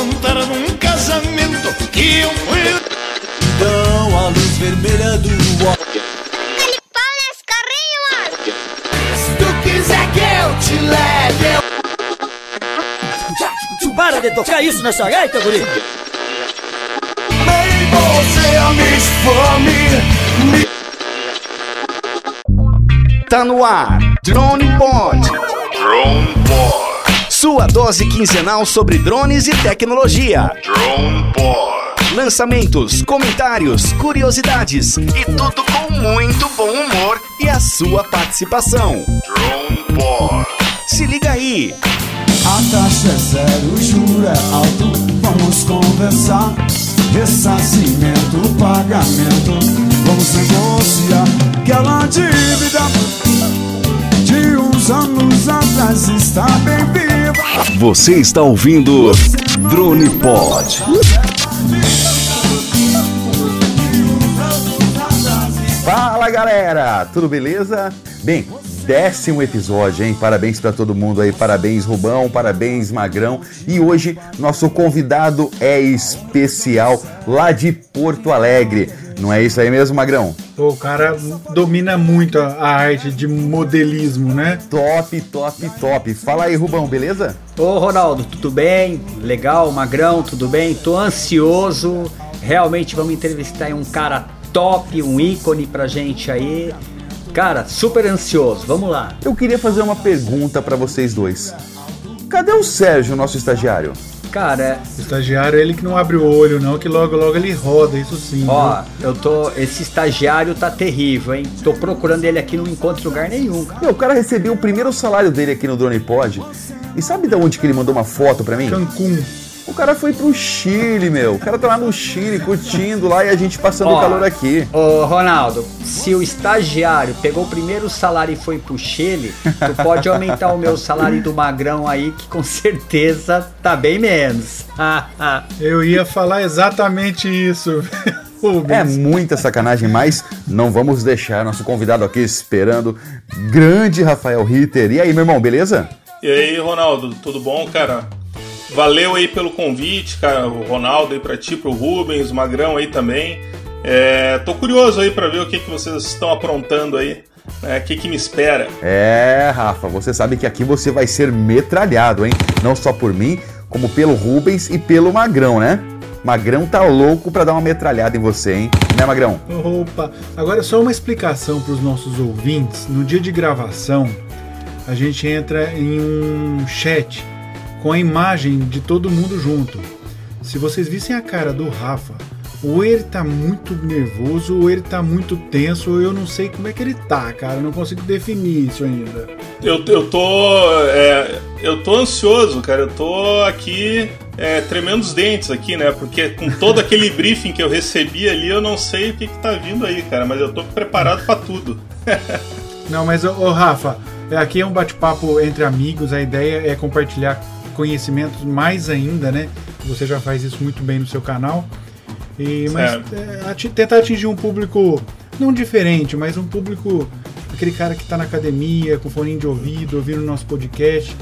contar num casamento que eu fui. Então a luz vermelha do Ele pau nesse carrinho, mano. Se tu quiser que eu te leve, eu Para de tocar isso nessa gaita, guri! nem você a me fome. Tá no ar, Drone Pod. Sua dose quinzenal sobre drones e tecnologia. Drone Pod. Lançamentos, comentários, curiosidades e tudo com muito bom humor e a sua participação. Drone Pod. Se liga aí! A taxa é zero, o juro é alto. Vamos conversar. Ressarcimento, pagamento. Vamos negociar aquela dívida de uns anos atrás está bem viva. Você está ouvindo Drone Pod. Fala galera, tudo beleza? Bem, décimo episódio, hein? Parabéns pra todo mundo aí, parabéns Rubão, parabéns Magrão. E hoje nosso convidado é especial lá de Porto Alegre. Não é isso aí mesmo, Magrão? Pô, o cara domina muito a, a arte de modelismo, né? Top, top, top. Fala aí, Rubão, beleza? Ô Ronaldo, tudo bem? Legal, Magrão, tudo bem? Tô ansioso. Realmente vamos entrevistar aí um cara top, um ícone pra gente aí. Cara, super ansioso. Vamos lá. Eu queria fazer uma pergunta pra vocês dois. Cadê o Sérgio, nosso estagiário? Cara, O estagiário, ele que não abre o olho, não, que logo, logo ele roda, isso sim. ó, eu tô. Esse estagiário tá terrível, hein? Tô procurando ele aqui, não encontro lugar nenhum. Meu, o cara recebeu o primeiro salário dele aqui no Drone Pod. E sabe de onde que ele mandou uma foto pra mim? viu? Cancún. O cara foi pro Chile, meu. O cara tá lá no Chile curtindo lá e a gente passando Ó, calor aqui. Ô Ronaldo, se o estagiário pegou o primeiro salário e foi pro Chile, tu pode aumentar o meu salário do Magrão aí, que com certeza tá bem menos. Eu ia falar exatamente isso. É muita sacanagem, mas não vamos deixar nosso convidado aqui esperando. Grande Rafael Ritter. E aí, meu irmão, beleza? E aí, Ronaldo, tudo bom, cara? Valeu aí pelo convite, cara. O Ronaldo aí pra ti, pro Rubens, o Magrão aí também. É, tô curioso aí pra ver o que, que vocês estão aprontando aí. né? O que, que me espera. É, Rafa, você sabe que aqui você vai ser metralhado, hein? Não só por mim, como pelo Rubens e pelo Magrão, né? Magrão tá louco pra dar uma metralhada em você, hein? Né, Magrão? Opa, agora só uma explicação para os nossos ouvintes. No dia de gravação, a gente entra em um chat com a imagem de todo mundo junto. Se vocês vissem a cara do Rafa, ou ele tá muito nervoso, ou ele tá muito tenso, ou eu não sei como é que ele tá, cara. Eu não consigo definir isso ainda. Eu, eu tô. é, eu tô ansioso, cara. Eu tô aqui é, tremendo os dentes aqui, né? Porque com todo aquele briefing que eu recebi ali, eu não sei o que, que tá vindo aí, cara. Mas eu tô preparado pra tudo. Não, mas ô, ô, Rafa, é, aqui é um bate-papo entre amigos, a ideia é compartilhar conhecimentos mais ainda, né? Você já faz isso muito bem no seu canal. E, mas é, ati- tentar atingir um público não diferente, mas um público, aquele cara que está na academia, com fone de ouvido, ouvindo nosso podcast,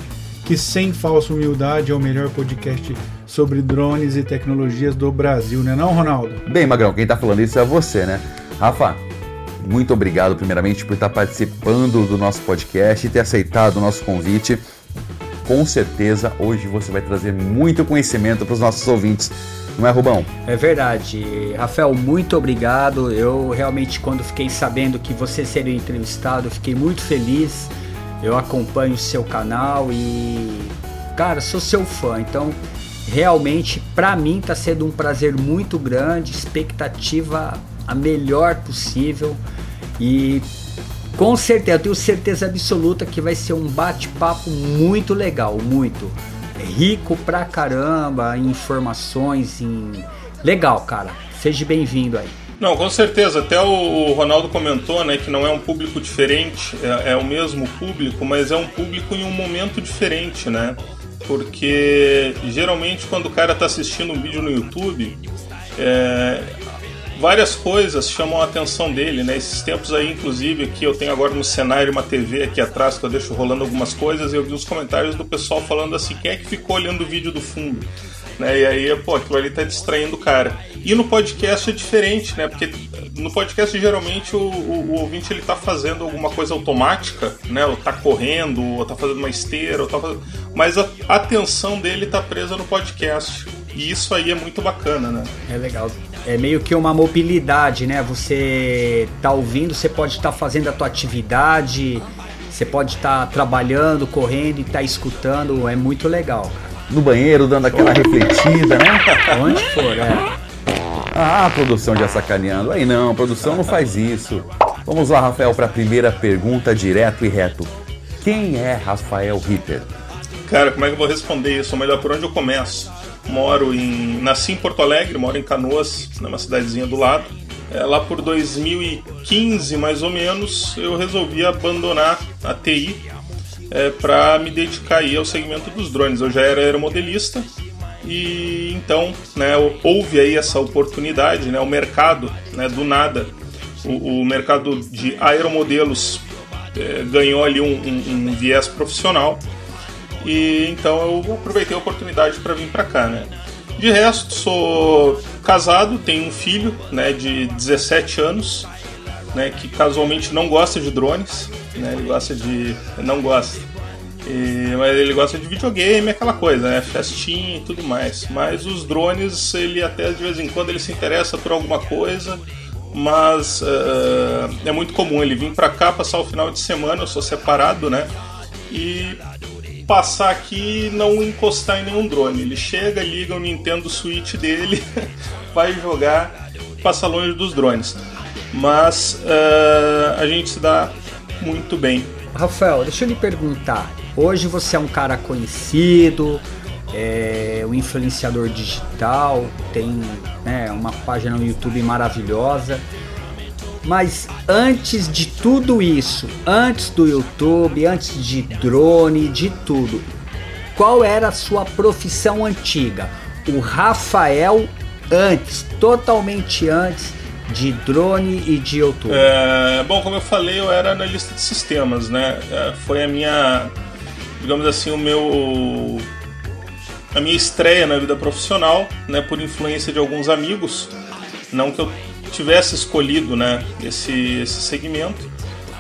que sem falsa humildade é o melhor podcast sobre drones e tecnologias do Brasil, né não, Ronaldo? Bem, Magrão, quem tá falando isso é você, né? Rafa, muito obrigado, primeiramente, por estar participando do nosso podcast e ter aceitado o nosso convite. Com certeza, hoje você vai trazer muito conhecimento para os nossos ouvintes. Não é, Rubão? É verdade. Rafael, muito obrigado. Eu realmente, quando fiquei sabendo que você seria entrevistado, fiquei muito feliz. Eu acompanho o seu canal e, cara, sou seu fã. Então, realmente, pra mim, tá sendo um prazer muito grande. Expectativa a melhor possível. E com certeza, eu tenho certeza absoluta que vai ser um bate-papo muito legal, muito rico pra caramba em informações, em legal, cara. Seja bem-vindo aí. Não, com certeza. Até o, Ronaldo comentou, né, que não é um público diferente, é, é o mesmo público, mas é um público em um momento diferente, né? Porque geralmente quando o cara está assistindo um vídeo no YouTube, é, várias coisas chamam a atenção dele, né? Esses tempos aí, inclusive, aqui eu tenho agora no cenário uma TV aqui atrás que eu deixo rolando algumas coisas e eu vi os comentários do pessoal falando assim, quem é que ficou olhando o vídeo do fundo? né? E aí, pô, aquilo ali tá distraindo o cara. E no podcast é diferente, né? Porque no podcast geralmente o, o, o, ouvinte ele tá fazendo alguma coisa automática, né? Ou tá correndo, ou tá fazendo uma esteira, ou tá fazendo... mas a atenção dele tá presa no podcast. E isso aí é muito bacana, né? É legal. É meio que uma mobilidade, né? Você tá ouvindo, você pode estar tá fazendo a tua atividade, você pode estar tá trabalhando, correndo e tá escutando, é muito legal. No banheiro, dando aquela refletida, né? Onde for, é. Ah, a produção já sacaneando. Aí não, a produção não faz isso. Vamos lá, Rafael, para a primeira pergunta, direto e reto. Quem é Rafael Ritter? Cara, como é que eu vou responder isso? Ou melhor, por onde eu começo? Moro em. Nasci em Porto Alegre, moro em Canoas, numa cidadezinha do lado. É, lá por 2015, mais ou menos, eu resolvi abandonar a TI é, para me dedicar aí ao segmento dos drones. Eu já era aeromodelista e então né, houve aí essa oportunidade, né, o mercado, né, do nada, o, o mercado de aeromodelos é, ganhou ali um, um, um, viés profissional e então eu aproveitei a oportunidade para vir para cá, né. De resto, sou casado, tenho um filho, né, de 17 anos, né, que casualmente não gosta de drones, né, ele gosta de, não gosta, e, mas ele gosta de videogame, aquela coisa, né? Festinha e tudo mais. Mas os drones, ele até de vez em quando ele se interessa por alguma coisa, mas uh, é muito comum ele vir para cá passar o final de semana, eu sou separado, né? E passar aqui e não encostar em nenhum drone. Ele chega, liga o Nintendo Switch dele, vai jogar, passa longe dos drones. Mas uh, a gente se dá muito bem. Rafael, deixa eu lhe perguntar. Hoje você é um cara conhecido, é um influenciador digital, tem né, uma página no YouTube maravilhosa. Mas antes de tudo isso, antes do YouTube, antes de drone, de tudo, qual era a sua profissão antiga? O Rafael antes, totalmente antes de drone e de YouTube. É, bom, como eu falei, eu era analista de sistemas, né? É, foi a minha digamos assim, o meu a minha estreia na vida profissional, né, por influência de alguns amigos, não que eu tivesse escolhido, né, esse esse segmento,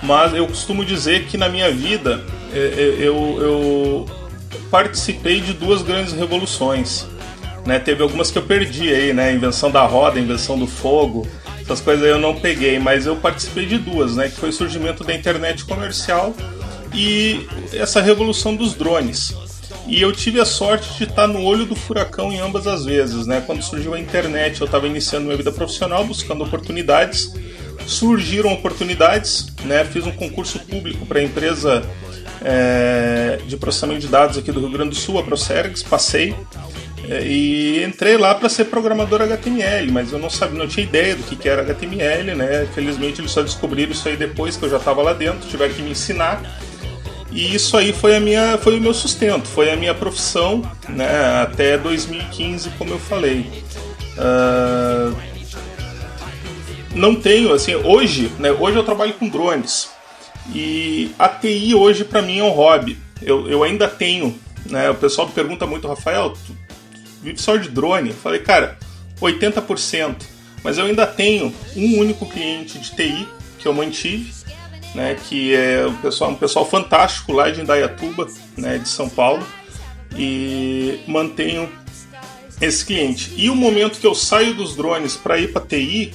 mas eu costumo dizer que na minha vida é, é, eu, eu participei de duas grandes revoluções. Né, teve algumas que eu perdi aí, né? Invenção da roda, invenção do fogo, essas coisas eu não peguei, mas eu participei de duas, né? Que foi o surgimento da internet comercial e essa revolução dos drones. E eu tive a sorte de estar no olho do furacão em ambas as vezes, né? Quando surgiu a internet, eu estava iniciando minha vida profissional, buscando oportunidades. Surgiram oportunidades, né? Fiz um concurso público para a empresa é, de processamento de dados aqui do Rio Grande do Sul, a Procergs, passei é, e entrei lá para ser programador HTML, mas eu não sabia, não tinha ideia do que, que era HTML, né? Felizmente eles só descobriram isso aí depois que eu já estava lá dentro, tiveram que me ensinar. E isso aí foi a minha, foi o meu sustento, foi a minha profissão, né, até 2015, como eu falei. Uh, não tenho, assim, hoje, né, hoje eu trabalho com drones e a TI hoje para mim é um hobby. Eu, eu ainda tenho, né, o pessoal me pergunta muito, Rafael, tu vive só de drone? Eu falei, cara, 80%, mas eu ainda tenho um único cliente de TI que eu mantive né, que é um pessoal, um pessoal fantástico lá de Indaiatuba, né, de São Paulo, e mantenho esse cliente. E o momento que eu saio dos drones para ir para TI,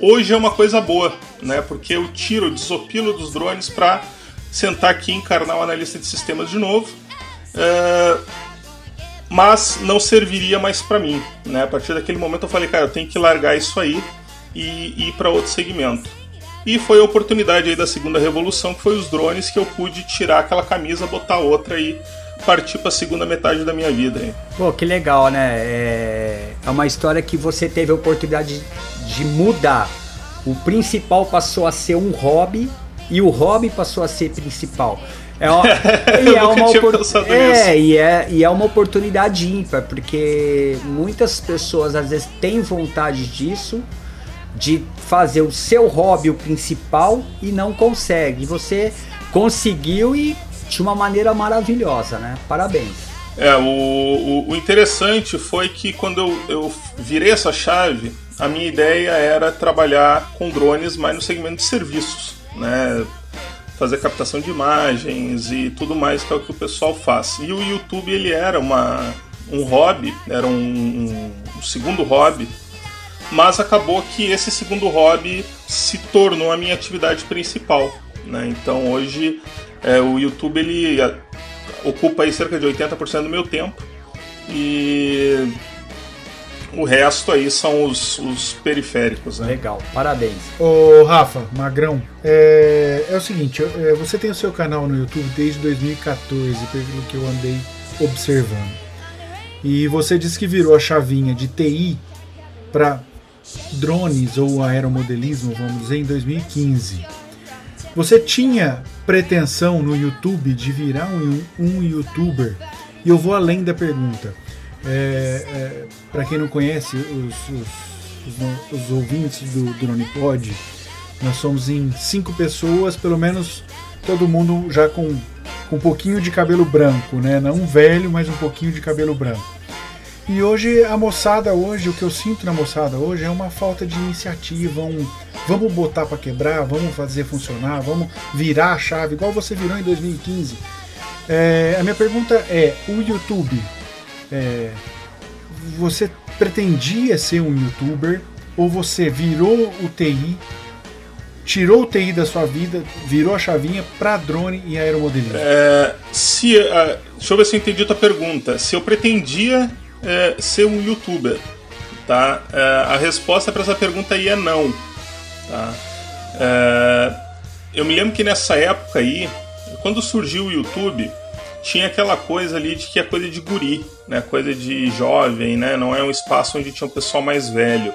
hoje é uma coisa boa, né, porque eu tiro, desopilo dos drones para sentar aqui e encarnar o analista de sistemas de novo. Uh, mas não serviria mais para mim, né? A partir daquele momento eu falei, cara, eu tenho que largar isso aí e ir para outro segmento. E foi a oportunidade aí da segunda revolução, que foi os drones, que eu pude tirar aquela camisa, botar outra e partir para a segunda metade da minha vida. Hein? Pô, que legal, né? É, é uma história que você teve a oportunidade de mudar. O principal passou a ser um hobby e o hobby passou a ser principal. É uma, e é uma é, e é, e é uma oportunidade ímpar, porque muitas pessoas às vezes têm vontade disso, de fazer o seu hobby o principal e não consegue. Você conseguiu e de uma maneira maravilhosa, né? Parabéns. É, o, o, o interessante foi que quando eu, eu virei essa chave, a minha ideia era trabalhar com drones mais no segmento de serviços, né? Fazer captação de imagens e tudo mais que é o que o pessoal faz. E o YouTube ele era uma, um hobby, era um, um segundo hobby, mas acabou que esse segundo hobby se tornou a minha atividade principal. Né? Então hoje é, o YouTube ele ocupa aí cerca de 80% do meu tempo e o resto aí são os, os periféricos. Né? Legal, parabéns. Ô Rafa, Magrão, é, é o seguinte, é, você tem o seu canal no YouTube desde 2014, pelo que eu andei observando. E você disse que virou a chavinha de TI para drones ou aeromodelismo, vamos dizer, em 2015. Você tinha pretensão no YouTube de virar um, um youtuber? E eu vou além da pergunta. É, é, Para quem não conhece, os, os, os, os ouvintes do Drone Pod, nós somos em cinco pessoas, pelo menos todo mundo já com, com um pouquinho de cabelo branco, né? Não velho, mas um pouquinho de cabelo branco. E hoje a moçada hoje, o que eu sinto na moçada hoje é uma falta de iniciativa, um vamos botar para quebrar, vamos fazer funcionar, vamos virar a chave, igual você virou em 2015. É, a minha pergunta é, o YouTube, é, você pretendia ser um youtuber ou você virou o TI, tirou o TI da sua vida, virou a chavinha para drone e aeromodelismo? É, se, uh, deixa eu ver se eu entendi a tua pergunta. Se eu pretendia é, ser um youtuber? Tá? É, a resposta para essa pergunta aí é não. Tá? É, eu me lembro que nessa época aí, quando surgiu o YouTube, tinha aquela coisa ali de que é coisa de guri, né? coisa de jovem, né? não é um espaço onde tinha um pessoal mais velho.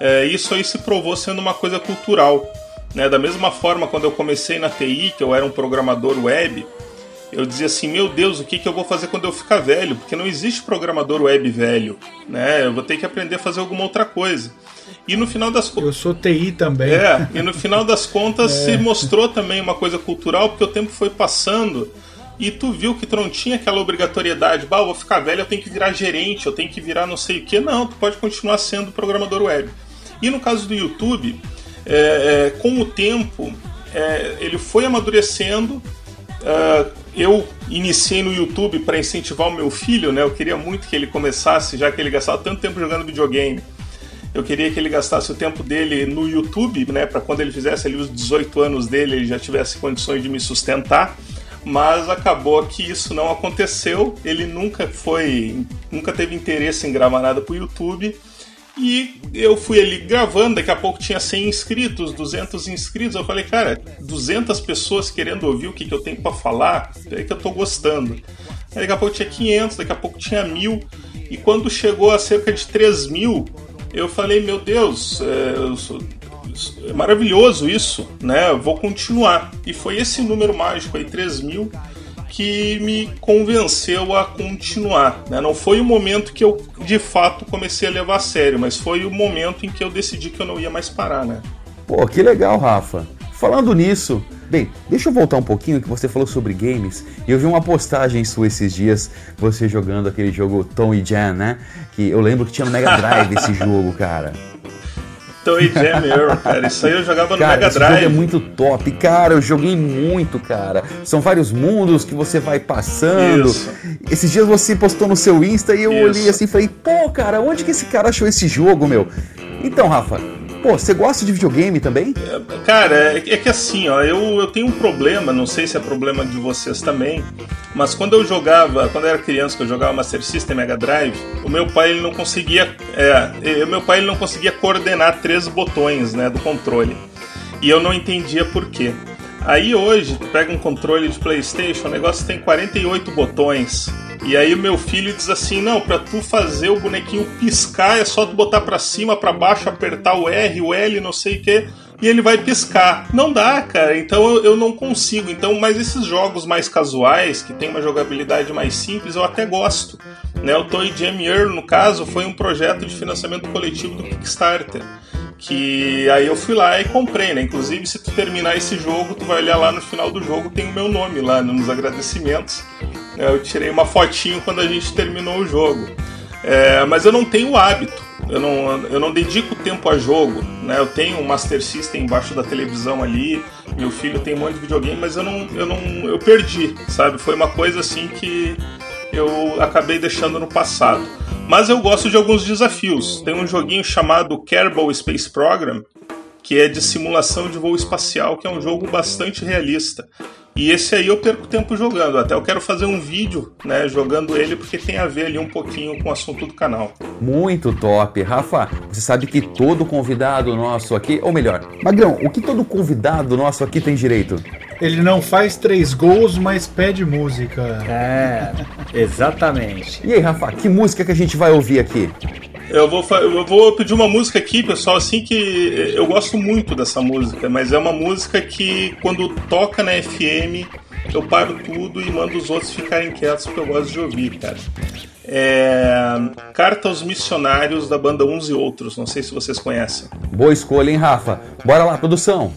É, isso aí se provou sendo uma coisa cultural. Né? Da mesma forma, quando eu comecei na TI, que eu era um programador web, eu dizia assim, meu Deus, o que, que eu vou fazer quando eu ficar velho? Porque não existe programador web velho, né? Eu vou ter que aprender a fazer alguma outra coisa. E no final das contas. Eu sou TI também. É, e no final das contas é. se mostrou também uma coisa cultural, porque o tempo foi passando e tu viu que tu não tinha aquela obrigatoriedade, bah, eu vou ficar velho, eu tenho que virar gerente, eu tenho que virar não sei o que. Não, tu pode continuar sendo programador web. E no caso do YouTube, é, é, com o tempo, é, ele foi amadurecendo. Uh, eu iniciei no YouTube para incentivar o meu filho, né? Eu queria muito que ele começasse, já que ele gastava tanto tempo jogando videogame. Eu queria que ele gastasse o tempo dele no YouTube, né? Para quando ele fizesse ali os 18 anos dele, ele já tivesse condições de me sustentar. Mas acabou que isso não aconteceu. Ele nunca foi, nunca teve interesse em gravar nada para o YouTube e eu fui ali gravando, daqui a pouco tinha 100 inscritos, 200 inscritos. Eu falei, cara, 200 pessoas querendo ouvir o que, que eu tenho para falar, é que eu tô gostando. Aí daqui a pouco tinha 500, daqui a pouco tinha mil. E quando chegou a cerca de 3 mil, eu falei, meu Deus, é, é maravilhoso isso, né? Eu vou continuar. E foi esse número mágico aí, 3 mil, que me convenceu a continuar. Né? Não foi o momento que eu de fato comecei a levar a sério, mas foi o momento em que eu decidi que eu não ia mais parar, né? Pô, que legal, Rafa. Falando nisso, bem, deixa eu voltar um pouquinho que você falou sobre games. E eu vi uma postagem sua esses dias, você jogando aquele jogo Tom e Jan, né? Que eu lembro que tinha no Mega Drive esse jogo, cara. Toy Jam Earl, cara. Isso aí eu jogava no cara, Mega esse Drive. Jogo é muito top. Cara, eu joguei muito, cara. São vários mundos que você vai passando. Isso. Esses dias você postou no seu Insta e eu Isso. olhei assim e falei, pô, cara, onde que esse cara achou esse jogo, meu? Então, Rafa, pô, você gosta de videogame também? Cara, é, é que assim, ó, eu, eu tenho um problema, não sei se é problema de vocês também, mas quando eu jogava, quando eu era criança, que eu jogava Master System Mega Drive, o meu pai ele não conseguia, é, o meu pai ele não conseguia coordenar três botões, né, do controle. E eu não entendia por quê. Aí hoje, tu pega um controle de PlayStation, o negócio tem 48 botões. E aí o meu filho diz assim: "Não, para tu fazer o bonequinho piscar é só tu botar para cima, para baixo, apertar o R, o L, não sei o quê, e ele vai piscar". Não dá, cara. Então eu, eu não consigo. Então, mas esses jogos mais casuais, que tem uma jogabilidade mais simples, eu até gosto. Né? O Toy Jam Earl, no caso, foi um projeto de financiamento coletivo do Kickstarter que aí eu fui lá e comprei, né? Inclusive, se tu terminar esse jogo, tu vai olhar lá no final do jogo, tem o meu nome lá nos agradecimentos. Eu tirei uma fotinho quando a gente terminou o jogo. É, mas eu não tenho hábito. Eu não, eu não dedico tempo a jogo, né? Eu tenho um Master System embaixo da televisão ali, meu filho tem um monte de videogame, mas eu não, eu não, eu perdi, sabe? Foi uma coisa assim que eu acabei deixando no passado. Mas eu gosto de alguns desafios. Tem um joguinho chamado Kerbal Space Program, que é de simulação de voo espacial, que é um jogo bastante realista. E esse aí eu perco tempo jogando. Até eu quero fazer um vídeo, né, jogando ele, porque tem a ver ali um pouquinho com o assunto do canal. Muito top. Rafa, você sabe que todo convidado nosso aqui, ou melhor, Magrão, o que todo convidado nosso aqui tem direito? Ele não faz três gols, mas pede música. É, exatamente. E aí, Rafa, que música que a gente vai ouvir aqui? Eu vou, eu vou pedir uma música aqui, pessoal, assim que eu gosto muito dessa música, mas é uma música que quando toca na FM eu paro tudo e mando os outros ficarem quietos porque eu gosto de ouvir, cara. É... Carta aos Missionários da banda Uns e Outros, não sei se vocês conhecem. Boa escolha, hein, Rafa? Bora lá, produção.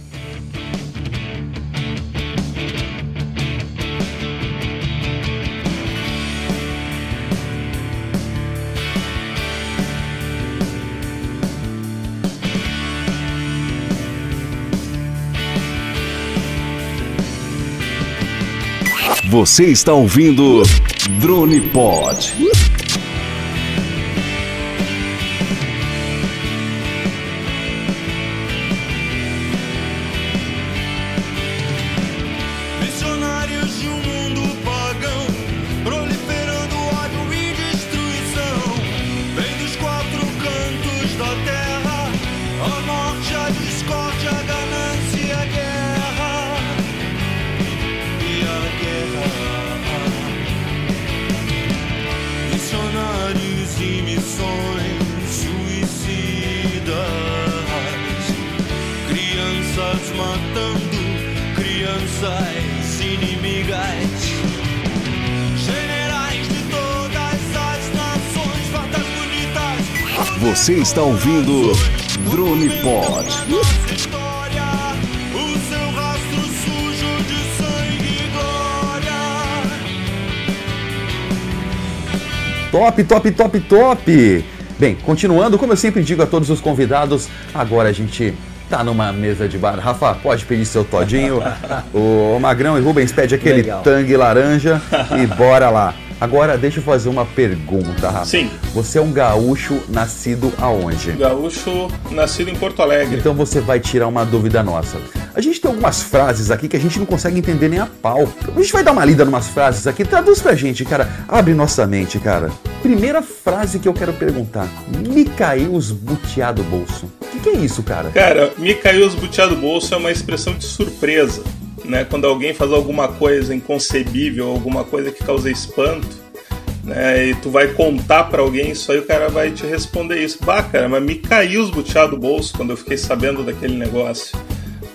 Você está ouvindo Drone Pod. Crianças inimigas. Generais de todas as nações, fartas bonitas. Você está ouvindo Drone Pod. Nossa história, o seu rastro sujo de sangue e glória. Top, top, top, top! Bem, continuando, como eu sempre digo a todos os convidados, agora a gente tá numa mesa de bar. Rafa, pode pedir seu todinho. o Magrão e Rubens pede aquele Legal. tangue laranja e bora lá. Agora deixa eu fazer uma pergunta, Rafa. Sim. Você é um gaúcho nascido aonde? Gaúcho, nascido em Porto Alegre. Então você vai tirar uma dúvida nossa. A gente tem algumas frases aqui que a gente não consegue entender nem a pau. A gente vai dar uma lida numas frases aqui. Traduz pra gente, cara. Abre nossa mente, cara. Primeira frase que eu quero perguntar. Me caiu os do bolso. O que, que é isso, cara? Cara, me caiu os do bolso é uma expressão de surpresa. Né? Quando alguém faz alguma coisa inconcebível, alguma coisa que causa espanto, né? E tu vai contar pra alguém isso aí, o cara vai te responder isso. Bah, cara, mas me caiu os butiá do bolso quando eu fiquei sabendo daquele negócio.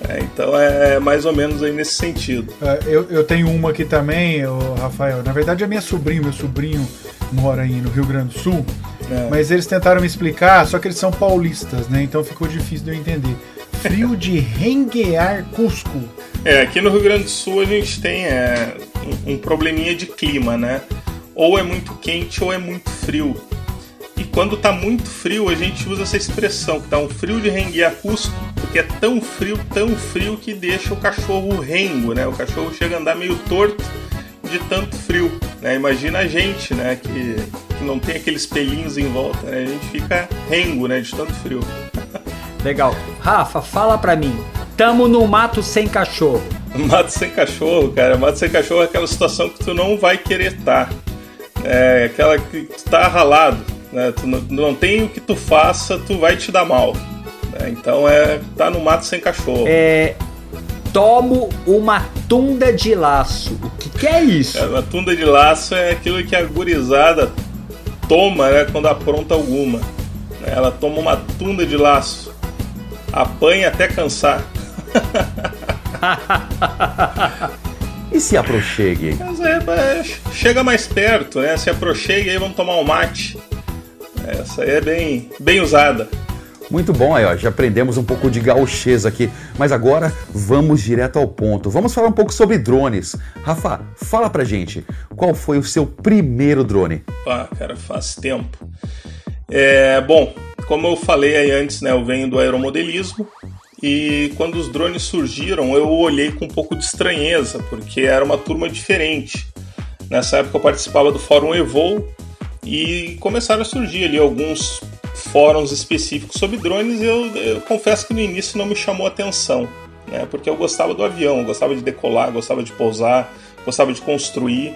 É, então é mais ou menos aí nesse sentido. É, Eu, eu tenho uma aqui também, Rafael. Na verdade é minha sobrinha, meu sobrinho mora aí no Rio Grande do Sul. É. Mas eles tentaram me explicar, só que eles são paulistas, né? Então ficou difícil de eu entender. Frio de renguear Cusco. É, aqui no Rio Grande do Sul a gente tem é, um, um probleminha de clima, né? Ou é muito quente ou é muito frio. E quando tá muito frio, a gente usa essa expressão, que tá um frio de renguear Cusco, porque é tão frio, tão frio que deixa o cachorro rengo, né? O cachorro chega a andar meio torto de tanto frio, né? Imagina a gente, né, que, que não tem aqueles pelinhos em volta, né? A gente fica rengo, né, de tanto frio. Legal. Rafa, fala pra mim. Tamo no mato sem cachorro. Mato sem cachorro, cara. Mato sem cachorro é aquela situação que tu não vai querer estar. É aquela que tu tá ralado. Né? Tu não, não tem o que tu faça, tu vai te dar mal. né? Então é tá no mato sem cachorro. É. Tomo uma tunda de laço. O que, que é isso? É, Uma tunda de laço é aquilo que a gurizada toma né, quando apronta alguma. Ela toma uma tunda de laço. Apanha até cansar. E se aproxegue? É, é, chega mais perto, né? Se aproxima e aí vamos tomar um mate. Essa aí é bem, bem usada. Muito bom aí, ó. Já aprendemos um pouco de gauchês aqui. Mas agora vamos direto ao ponto. Vamos falar um pouco sobre drones. Rafa, fala pra gente, qual foi o seu primeiro drone? Ah, cara, faz tempo. É, bom, como eu falei aí antes, né, eu venho do aeromodelismo e quando os drones surgiram eu olhei com um pouco de estranheza, porque era uma turma diferente. Nessa época eu participava do Fórum Evol e começaram a surgir ali alguns fóruns específicos sobre drones eu, eu confesso que no início não me chamou atenção, né, porque eu gostava do avião, gostava de decolar, gostava de pousar, gostava de construir.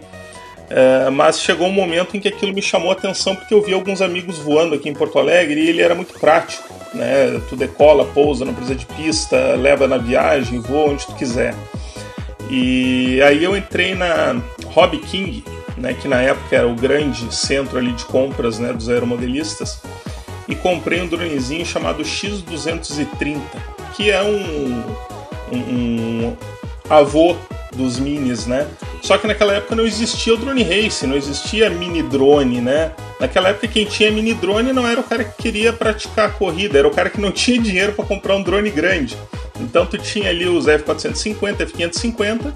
É, mas chegou um momento em que aquilo me chamou a atenção porque eu vi alguns amigos voando aqui em Porto Alegre e ele era muito prático, né? Tu decola, pousa, não precisa de pista, leva na viagem, voa onde tu quiser. E aí eu entrei na Hobby King, né? Que na época era o grande centro ali de compras, né? Dos aeromodelistas e comprei um dronezinho chamado X230, que é um, um, um avô dos minis, né? Só que naquela época não existia o drone race, não existia mini drone, né? Naquela época quem tinha mini drone não era o cara que queria praticar corrida, era o cara que não tinha dinheiro para comprar um drone grande. Então tu tinha ali os F450, F550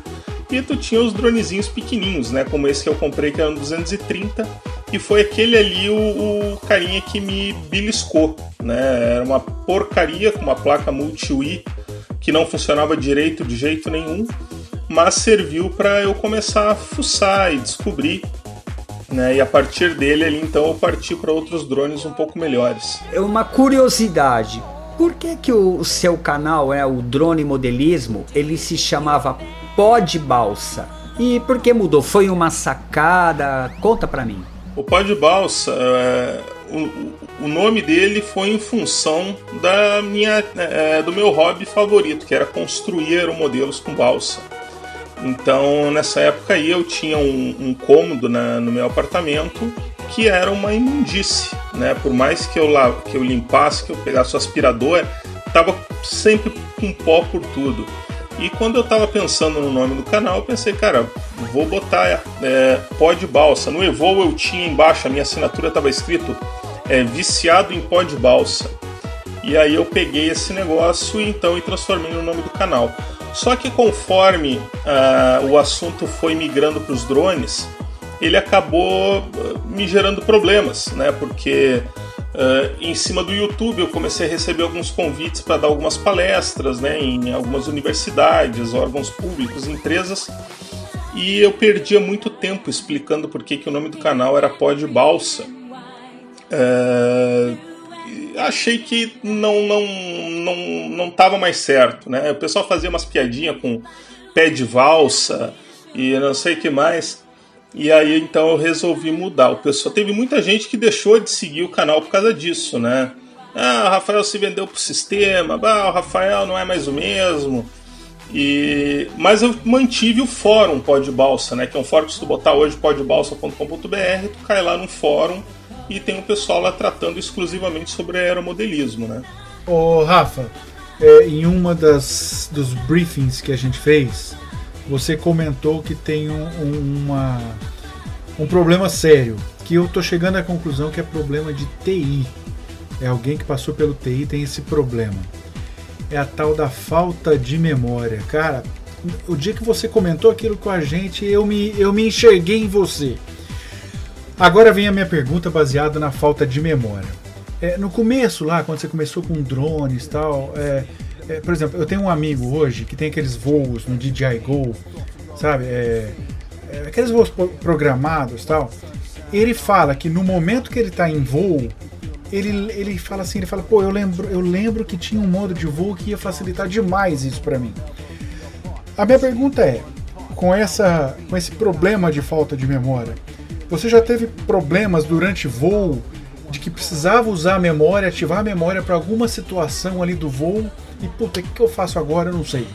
e tu tinha os dronezinhos pequenininhos, né? Como esse que eu comprei que era um 230 e foi aquele ali o, o carinha que me beliscou, né? Era uma porcaria com uma placa multi-Wii que não funcionava direito de jeito nenhum mas serviu para eu começar a fuçar e descobrir. Né, e a partir dele ali então eu parti para outros drones um pouco melhores. É uma curiosidade. Por que, que o seu canal, é o Drone Modelismo, ele se chamava Pod Balsa? E por que mudou? Foi uma sacada? Conta para mim. O Pod Balsa, é, o, o, nome dele foi em função da minha, é, do meu hobby favorito, que era construir modelos com balsa. Então, nessa época aí, eu tinha um, um cômodo na, no meu apartamento que era uma imundície, né? Por mais que eu, que eu limpasse, que eu pegasse o aspirador, tava sempre com pó por tudo. E quando eu tava pensando no nome do canal, eu pensei, cara, vou botar é, pó de balsa. No Evo eu tinha embaixo, a minha assinatura estava escrito é, viciado em pó de balsa. E aí eu peguei esse negócio e então e transformei no nome do canal. Só que conforme uh, o assunto foi migrando para os drones, ele acabou ah, me gerando problemas, né? Porque uh, em cima do YouTube eu comecei a receber alguns convites para dar algumas palestras, né? Em algumas universidades, órgãos públicos, empresas, e eu perdia muito tempo explicando por que, o nome do canal era Pod Balsa. Uh, achei que não não não não estava mais certo, né? O pessoal fazia umas piadinhas com pé de valsa e não sei o que mais. E aí então eu resolvi mudar. O pessoal teve muita gente que deixou de seguir o canal por causa disso, né? Ah, o Rafael se vendeu pro sistema, ah, o Rafael não é mais o mesmo. E mas eu mantive o fórum Pode Balsa, né? Que é um fórum que se tu botar hoje podbalsa.com.br, tu cai lá no fórum e tem um pessoal lá tratando exclusivamente sobre aeromodelismo, né? Ô Rafa, é, em uma das dos briefings que a gente fez, você comentou que tem um, um, uma, um problema sério, que eu tô chegando à conclusão que é problema de TI. É alguém que passou pelo TI tem esse problema. É a tal da falta de memória. Cara, o dia que você comentou aquilo com a gente, eu me, eu me enxerguei em você. Agora vem a minha pergunta baseada na falta de memória. É, no começo lá, quando você começou com drones e tal, é, é, por exemplo, eu tenho um amigo hoje que tem aqueles voos no DJI Go, sabe? É, é, aqueles voos programados tal. Ele fala que no momento que ele está em voo, ele, ele fala assim, ele fala, pô, eu lembro, eu lembro que tinha um modo de voo que ia facilitar demais isso para mim. A minha pergunta é, com essa, com esse problema de falta de memória, você já teve problemas durante voo de que precisava usar a memória, ativar a memória para alguma situação ali do voo e puta, o que, que eu faço agora? Eu não sei.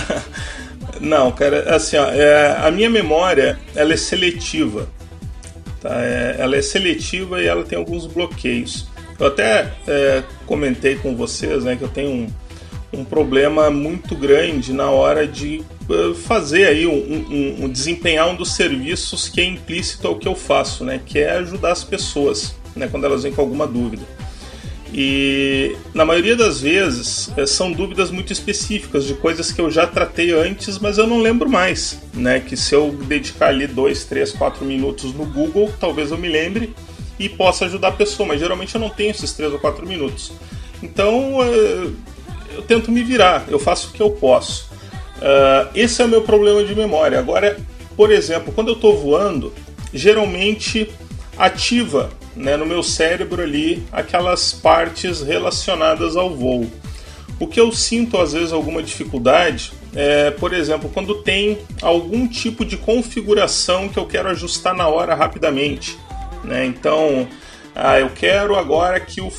não, cara, assim, ó, é, a minha memória ela é seletiva. Tá? É, ela é seletiva e ela tem alguns bloqueios. Eu até é, comentei com vocês né, que eu tenho um, um problema muito grande na hora de uh, fazer aí um, um, um, desempenhar um dos serviços que é implícito ao que eu faço, né? Que é ajudar as pessoas, né? Quando elas vêm com alguma dúvida. E na maioria das vezes eh, são dúvidas muito específicas de coisas que eu já tratei antes, mas eu não lembro mais. Né? Que se eu dedicar ali 2, 3, 4 minutos no Google, talvez eu me lembre e possa ajudar a pessoa, mas geralmente eu não tenho esses 3 ou 4 minutos. Então eh, eu tento me virar, eu faço o que eu posso. Uh, esse é o meu problema de memória. Agora, por exemplo, quando eu estou voando, geralmente ativa né, no meu cérebro ali aquelas partes relacionadas ao voo. O que eu sinto às vezes alguma dificuldade é, por exemplo, quando tem algum tipo de configuração que eu quero ajustar na hora rapidamente. Né? Então, ah, eu quero agora que o,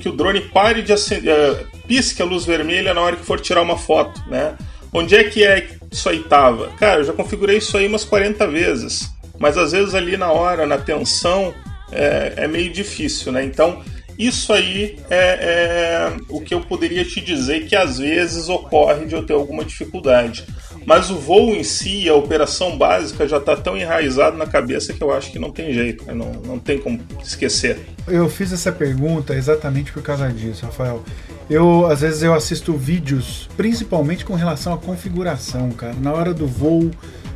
que o drone pare de acender, uh, pisque a luz vermelha na hora que for tirar uma foto. Né? Onde é que é isso aí tava? Cara, eu já configurei isso aí umas 40 vezes. Mas às vezes ali na hora, na tensão, é, é meio difícil, né? Então, isso aí é, é, o que eu poderia te dizer que às vezes ocorre de eu ter alguma dificuldade. Mas o voo em si, a operação básica, já está tão enraizado na cabeça que eu acho que não tem jeito, né? não, não tem como esquecer. Eu fiz essa pergunta exatamente por causa disso, Rafael. Eu, às vezes, eu assisto vídeos, principalmente com relação à configuração, cara. Na hora do voo,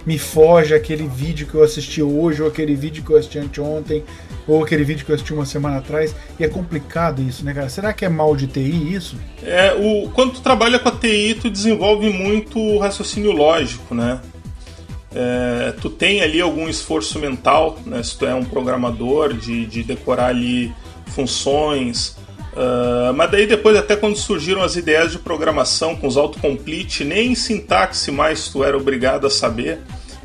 me foge aquele vídeo que eu assisti hoje, ou aquele vídeo que eu assisti anteontem, ou aquele vídeo que eu assisti uma semana atrás. E é complicado isso, né, cara? Será que é mal de TI isso? É, o, quando tu trabalha com a TI, tu desenvolve muito raciocínio lógico, né? É, tu tem ali algum esforço mental, né? Se tu é um programador, de, de decorar ali funções. Uh, mas daí depois, até quando surgiram as ideias de programação com os autocomplete, nem sintaxe mais tu era obrigado a saber.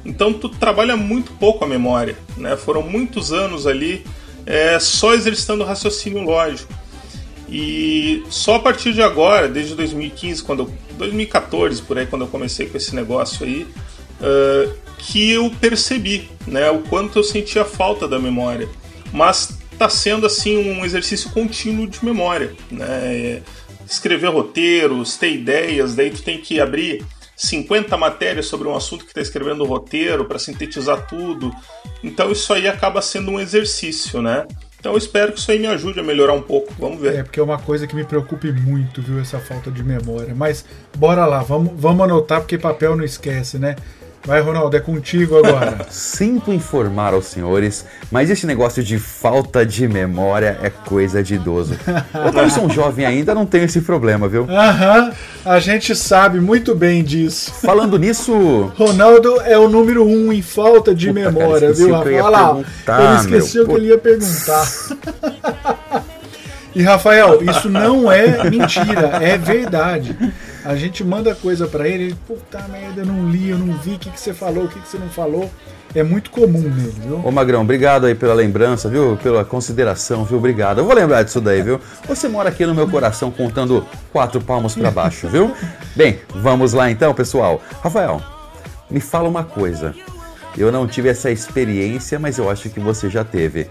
Então tu trabalha muito pouco a memória, né? Foram muitos anos ali é, só exercitando raciocínio lógico. E só a partir de agora, desde 2015, quando eu, 2014 por aí, quando eu comecei com esse negócio aí, uh, que eu percebi, né, o quanto eu sentia falta da memória. Mas está sendo assim um exercício contínuo de memória, né? É, escrever roteiros, ter ideias, daí tu tem que abrir 50 matérias sobre um assunto que está escrevendo o roteiro para sintetizar tudo. Então isso aí acaba sendo um exercício, né? Então eu espero que isso aí me ajude a melhorar um pouco. Vamos ver. É, porque é uma coisa que me preocupe muito, viu, essa falta de memória. Mas bora lá, vamos, vamos anotar, porque papel não esquece, né? Vai, Ronaldo, é contigo agora. Sinto informar aos senhores, mas esse negócio de falta de memória é coisa de idoso. Eu também sou um jovem ainda, não tenho esse problema, viu? Aham, a gente sabe muito bem disso. Falando nisso. Ronaldo é o número um em falta de Puta, memória, cara, viu, Rafael? Olha lá, ele esqueceu meu, que ele ia perguntar. e Rafael, isso não é mentira, é verdade. A gente manda coisa para ele, ele, puta merda, eu não li, eu não vi o que, que você falou, o que, que você não falou. É muito comum mesmo, viu? Ô Magrão, obrigado aí pela lembrança, viu? Pela consideração, viu? Obrigado. Eu vou lembrar disso daí, viu? Você mora aqui no meu coração contando quatro palmos para baixo, viu? Bem, vamos lá então, pessoal. Rafael, me fala uma coisa. Eu não tive essa experiência, mas eu acho que você já teve.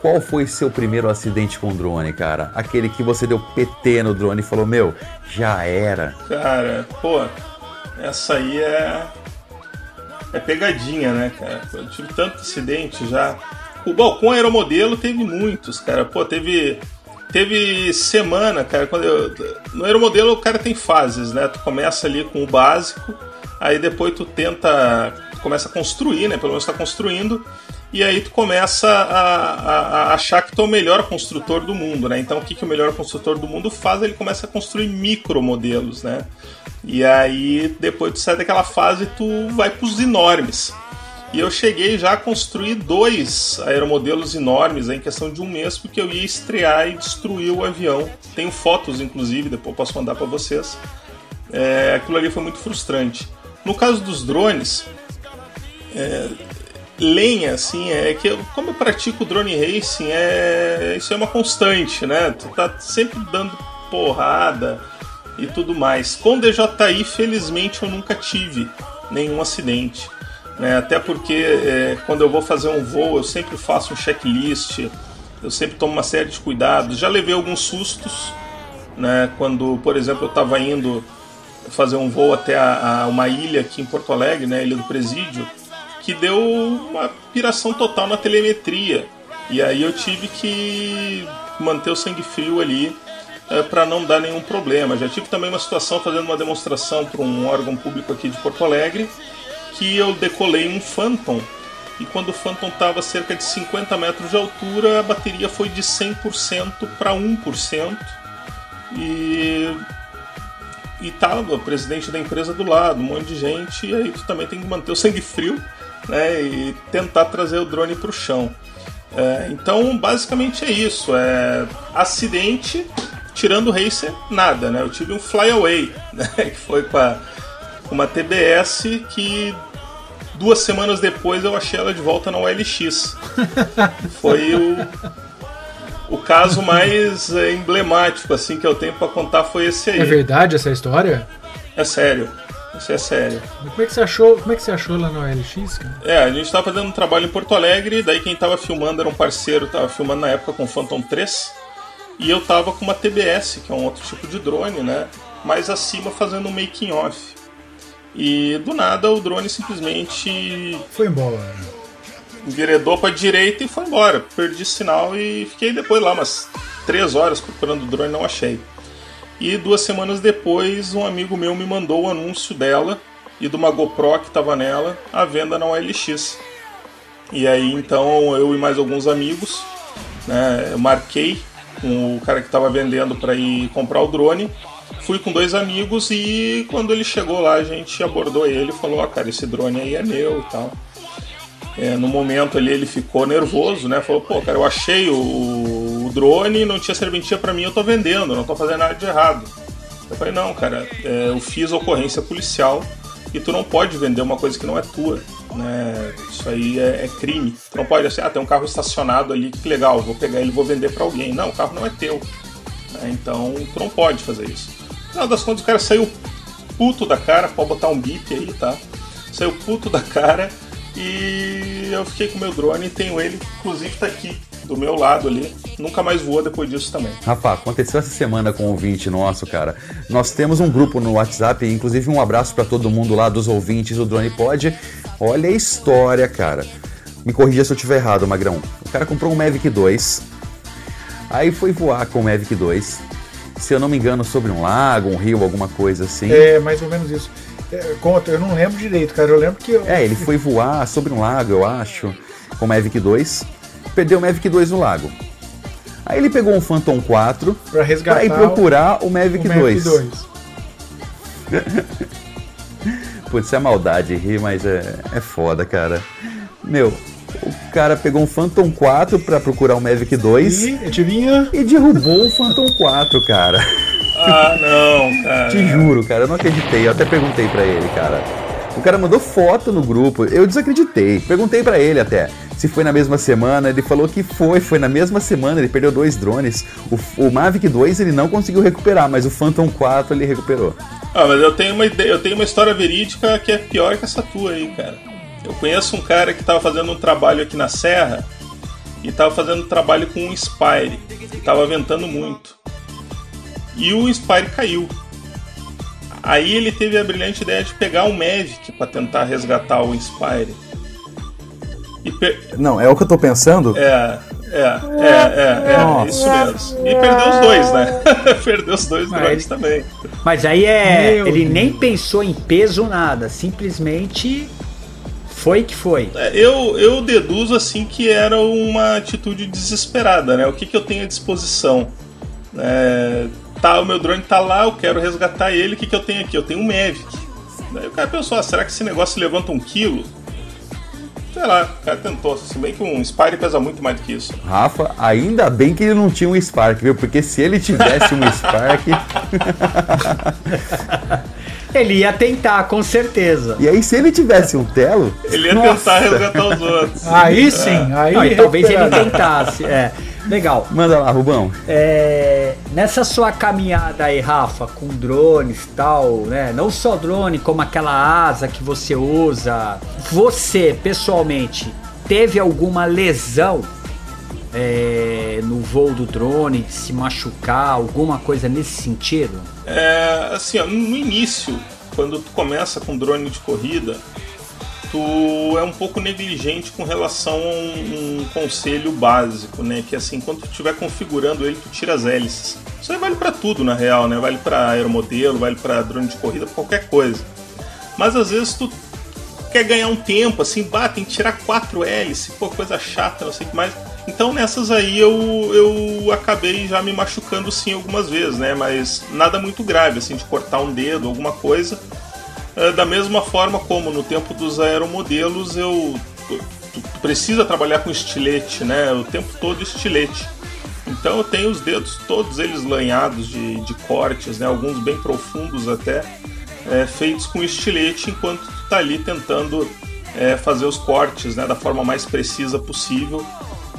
Qual foi seu primeiro acidente com drone, cara? Aquele que você deu PT no drone e falou, meu, já era. Cara, pô, essa aí é. É pegadinha, né, cara? Eu tive tanto acidente já. Bom, com aeromodelo teve muitos, cara. Pô, teve. Teve semana, cara, quando eu. No aeromodelo o cara tem fases, né? Tu começa ali com o básico, aí depois tu tenta. Tu começa a construir, né? Pelo menos tá construindo e aí tu começa a, a, a, achar que tu é o melhor construtor do mundo, né? Então o que, que o melhor construtor do mundo faz? Ele começa a construir micromodelos, né? E aí depois tu sai daquela fase tu vai para os enormes. E eu cheguei já a construir dois aeromodelos enormes em questão de um mês, porque eu ia estrear e destruir o avião. Tenho fotos, inclusive, depois posso mandar para vocês. É, aquilo ali foi muito frustrante. No caso dos drones, é, lenha, assim, é que eu, como eu pratico drone racing, é, isso é uma constante, né? Tu tá sempre dando porrada e tudo mais. Com DJI, felizmente, eu nunca tive nenhum acidente. Né? Até porque é, quando eu vou fazer um voo, eu sempre faço um checklist, eu sempre tomo uma série de cuidados. Já levei alguns sustos, né? Quando, por exemplo, eu estava indo fazer um voo até a, a, uma ilha aqui em Porto Alegre, né? Ilha do Presídio que deu uma piração total na telemetria. E aí eu tive que manter o sangue frio ali é, para não dar nenhum problema. Já tive também uma situação fazendo uma demonstração para um órgão público aqui de Porto Alegre que eu decolei um Phantom e quando o Phantom estava a cerca de 50 metros de altura, a bateria foi de 100% para 1%. E e o presidente da empresa do lado, um monte de gente, e aí tu também tem que manter o sangue frio né, e tentar trazer o drone para o chão. É, então, basicamente é isso: é acidente, tirando o racer, nada. Né? Eu tive um flyaway, né, que foi com a, uma TBS que duas semanas depois eu achei ela de volta na OLX. Foi o, o caso mais é, emblemático assim que eu tenho para contar foi esse aí. É verdade essa história? É sério. Isso é sério. Como é que você achou? Como é que você achou lá no OLX, cara? É, a gente estava fazendo um trabalho em Porto Alegre, daí quem estava filmando era um parceiro, estava filmando na época com o Phantom 3, e eu estava com uma TBS, que é um outro tipo de drone, né? Mais acima fazendo um making off. E do nada o drone simplesmente Foi embora. enveredou para direita e foi embora. Perdi sinal e fiquei depois lá umas três horas procurando o drone e não achei. E duas semanas depois, um amigo meu me mandou o anúncio dela e de uma GoPro que estava nela à venda na OLX. E aí então eu e mais alguns amigos, né, marquei com o cara que estava vendendo para ir comprar o drone. Fui com dois amigos e quando ele chegou lá a gente abordou ele e falou: Ó, cara, esse drone aí é meu e tal. É, no momento ali ele ficou nervoso, né? Falou: pô, cara, eu achei o drone, não tinha serventia para mim, eu tô vendendo, não tô fazendo nada de errado. Eu falei: não, cara, é, eu fiz ocorrência policial e tu não pode vender uma coisa que não é tua. Né? Isso aí é, é crime. Tu não pode assim, ah, tem um carro estacionado ali, que legal, vou pegar ele e vou vender para alguém. Não, o carro não é teu. né? Então tu não pode fazer isso. No final das contas, o cara saiu puto da cara, pode botar um bip aí, tá? Saiu puto da cara e eu fiquei com o meu drone e tenho ele, inclusive tá aqui do meu lado ali. Nunca mais voou depois disso também. Rafa, aconteceu essa semana com um ouvinte nosso, cara. Nós temos um grupo no WhatsApp, inclusive um abraço pra todo mundo lá dos ouvintes do Drone Pod. Olha a história, cara. Me corrija se eu estiver errado, Magrão. O cara comprou um Mavic 2, aí foi voar com o Mavic 2. Se eu não me engano, sobre um lago, um rio, alguma coisa assim. É, mais ou menos isso. É, conta, eu não lembro direito, cara. Eu lembro que. eu- É, ele foi voar sobre um lago, eu acho, com o Mavic 2. Perdeu o Mavic 2 no lago. Aí ele pegou um Phantom 4 Pra resgatar pra ir procurar o Mavic, o Mavic 2. 2. Putz, é maldade rir, mas é, é foda, cara. Meu, o cara pegou um Phantom 4 pra procurar o Mavic 2 E e derrubou o Phantom 4, cara. Ah, não, cara. Te juro, cara, eu não acreditei. Eu até perguntei pra ele, cara. O cara mandou foto no grupo. Eu desacreditei. Perguntei pra ele até se foi na mesma semana. Ele falou que foi, foi na mesma semana. Ele perdeu dois drones. O, o Mavic 2 ele não conseguiu recuperar, mas o Phantom 4 ele recuperou. Ah, mas eu tenho uma ideia, eu tenho uma história verídica que é pior que essa tua aí, cara. Eu conheço um cara que tava fazendo um trabalho aqui na Serra e tava fazendo um trabalho com um Spire. E tava ventando muito. E o Spire caiu. Aí ele teve a brilhante ideia de pegar um Mavic para tentar resgatar o Spire. E per- Não, é o que eu tô pensando. é, é, é, é, é, isso mesmo. E perdeu os dois, né? perdeu os dois Mas- drones também. Mas aí é. Meu ele Deus. nem pensou em peso nada, simplesmente foi que foi. É, Eu, eu deduzo assim que era uma atitude desesperada, né? O que, que eu tenho à disposição? É, tá, o meu drone tá lá, eu quero resgatar ele, o que, que eu tenho aqui? Eu tenho um Mavic. Daí o cara pensou, ah, será que esse negócio levanta um quilo? Sei lá, o cara tentou, se bem que um Spire pesa muito mais do que isso. Rafa, ainda bem que ele não tinha um Spark, viu? Porque se ele tivesse um Spark. Ele ia tentar, com certeza. e aí, se ele tivesse um Telo. Ele ia nossa, tentar resgatar os outros. Aí sim, aí. Não, e talvez ele tentasse. É. Legal. Manda lá, Rubão. É, nessa sua caminhada aí, Rafa, com drones e tal, né? Não só drone, como aquela asa que você usa. Você, pessoalmente, teve alguma lesão é, no voo do drone, de se machucar, alguma coisa nesse sentido? É, assim, ó, no início, quando tu começa com drone de corrida, tu é um pouco negligente com relação a um, um, conselho básico, né? Que assim, quando tu estiver configurando ele, tu tira as hélices. Isso aí vale para tudo, na real, né? Vale para aeromodelo, vale para drone de corrida, qualquer coisa. Mas às vezes tu quer ganhar um tempo, assim, bah, tem que tirar quatro hélices, pô, coisa chata, não sei o que mais. Então nessas aí eu, eu acabei já me machucando sim algumas vezes, né? Mas nada muito grave, assim, de cortar um dedo, alguma coisa. É, da mesma forma como no tempo dos aeromodelos eu tu, tu precisa trabalhar com estilete, né? O tempo todo estilete. Então eu tenho os dedos todos eles lanhados de, de cortes, né? Alguns bem profundos até, é, feitos com estilete enquanto tu tá ali tentando é, fazer os cortes, né? Da forma mais precisa possível.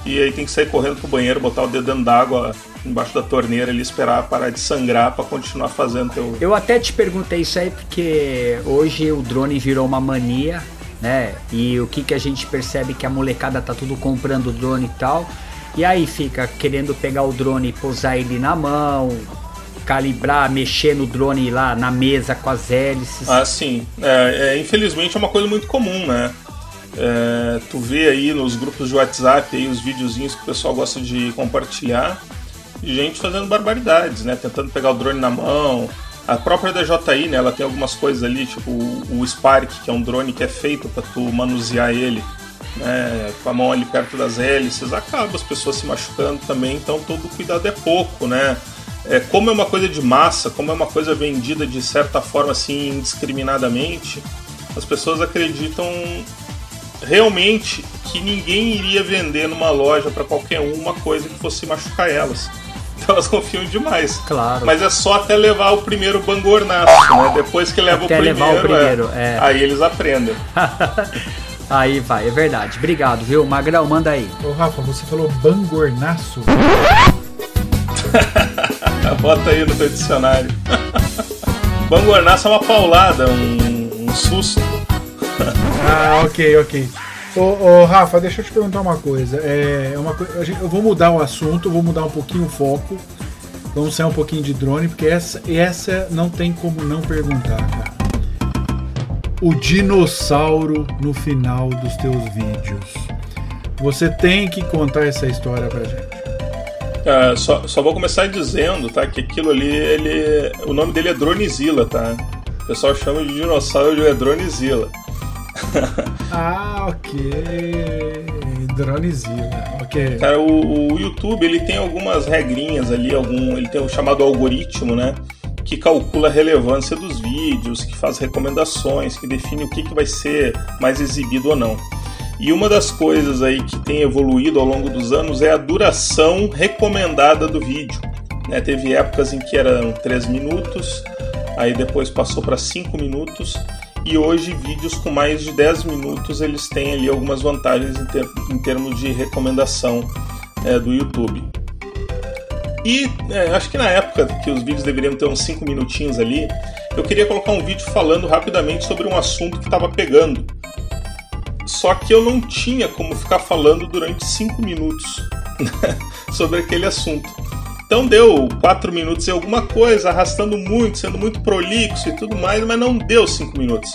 E aí tem que sair correndo pro banheiro, botar o dedo dentro d'água embaixo da torneira ali, esperar parar de sangrar para continuar fazendo teu. Eu até te perguntei isso aí porque hoje o drone virou uma mania, né? E o que, que a gente percebe que a molecada tá tudo comprando drone e tal. E aí fica querendo pegar o drone e pousar ele na mão, calibrar, mexer no drone lá na mesa com as hélices. Ah, sim. É, é, infelizmente é uma coisa muito comum, né? É, tu vê aí nos grupos de WhatsApp aí os videozinhos que o pessoal gosta de compartilhar gente fazendo barbaridades, né? Tentando pegar o drone na mão. A própria DJI, né? Ela tem algumas coisas ali, tipo o, Spark, que é um drone que é feito para tu manusear ele, né? Com a mão ali perto das hélices, acaba as pessoas se machucando também, então todo cuidado é pouco, né? É, como é uma coisa de massa, como é uma coisa vendida de certa forma assim indiscriminadamente, as pessoas acreditam realmente que ninguém iria vender numa loja para qualquer um uma coisa que fosse machucar elas. Então elas confiam demais. Claro. Mas é só até levar o primeiro bangornaço, né? Depois que leva até o primeiro, levar o primeiro é, é. aí eles aprendem. aí vai, é verdade. Obrigado, viu? Magrão, manda aí. Ô Rafa, você falou bangornaço? Bota aí no teu dicionário. bangornaço é uma paulada, um, um susto. Ah, ok, ok. Ô, ô, Rafa, deixa eu te perguntar uma coisa. É uma, eu vou mudar o assunto, vou mudar um pouquinho o foco. Vamos sair um pouquinho de drone, porque essa, essa não tem como não perguntar, cara. O dinossauro no final dos teus vídeos. Você tem que contar essa história pra gente. É, só, só vou começar dizendo, tá? Que aquilo ali, ele. O nome dele é Dronezilla, tá? O pessoal chama de dinossauro de Dronezilla. ah, ok. Dronezilla, ok. Cara, o, o, YouTube ele tem algumas regrinhas ali, algum, ele tem o chamado algoritmo, né? Que calcula a relevância dos vídeos, que faz recomendações, que define o que, que vai ser mais exibido ou não. E uma das coisas aí que tem evoluído ao longo dos anos é a duração recomendada do vídeo. Né? Teve épocas em que eram 3 minutos, aí depois passou para 5 minutos e hoje vídeos com mais de 10 minutos eles têm ali algumas vantagens em, ter, em termos de recomendação é, do YouTube. E é, acho que na época que os vídeos deveriam ter uns 5 minutinhos ali, eu queria colocar um vídeo falando rapidamente sobre um assunto que estava pegando. Só que eu não tinha como ficar falando durante 5 minutos sobre aquele assunto. Então deu 4 minutos e alguma coisa, arrastando muito, sendo muito prolixo e tudo mais, mas não deu 5 minutos.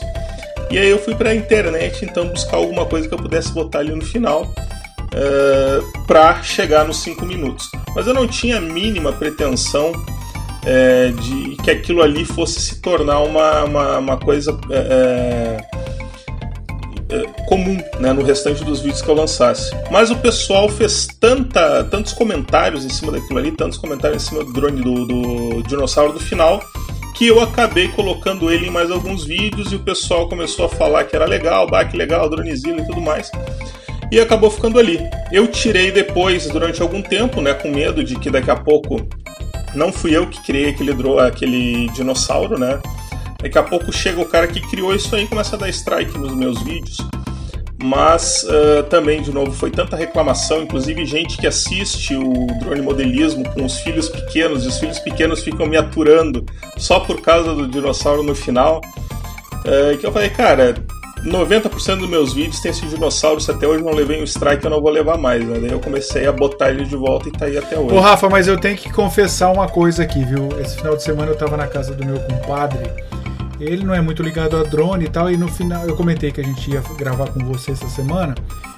E aí eu fui para a internet então buscar alguma coisa que eu pudesse botar ali no final uh, eh, para chegar nos 5 minutos. Mas eu não tinha a mínima pretensão uh, de que aquilo ali fosse se tornar uma, uma, uma coisa. Uh, comum né, no restante dos vídeos que eu lançasse. Mas o pessoal fez tanta, tantos comentários em cima daquilo ali, tantos comentários em cima do drone do, do dinossauro do final, que eu acabei colocando ele em mais alguns vídeos e o pessoal começou a falar que era legal, bah, que legal, dronezilla e tudo mais. E acabou ficando ali. Eu tirei depois, durante algum tempo, né, com medo de que daqui a pouco não fui eu que criei aquele, aquele dinossauro, né? Daqui a pouco chega o cara que criou isso aí e começa a dar strike nos meus vídeos. Mas uh, também, de novo, foi tanta reclamação, inclusive gente que assiste o drone modelismo com os filhos pequenos, e os filhos pequenos ficam me aturando só por causa do dinossauro no final, uh, que eu falei, cara, 90% dos meus vídeos tem esse dinossauro, se até hoje não levei um strike, eu não vou levar mais, né? Daí eu comecei a botar ele de volta e tá aí até hoje. Ô Rafa, mas eu tenho que confessar uma coisa aqui, viu? Esse final de semana eu tava na casa do meu compadre Ele não é muito ligado a drone e tal, e no final eu comentei que a gente ia gravar com você essa semana,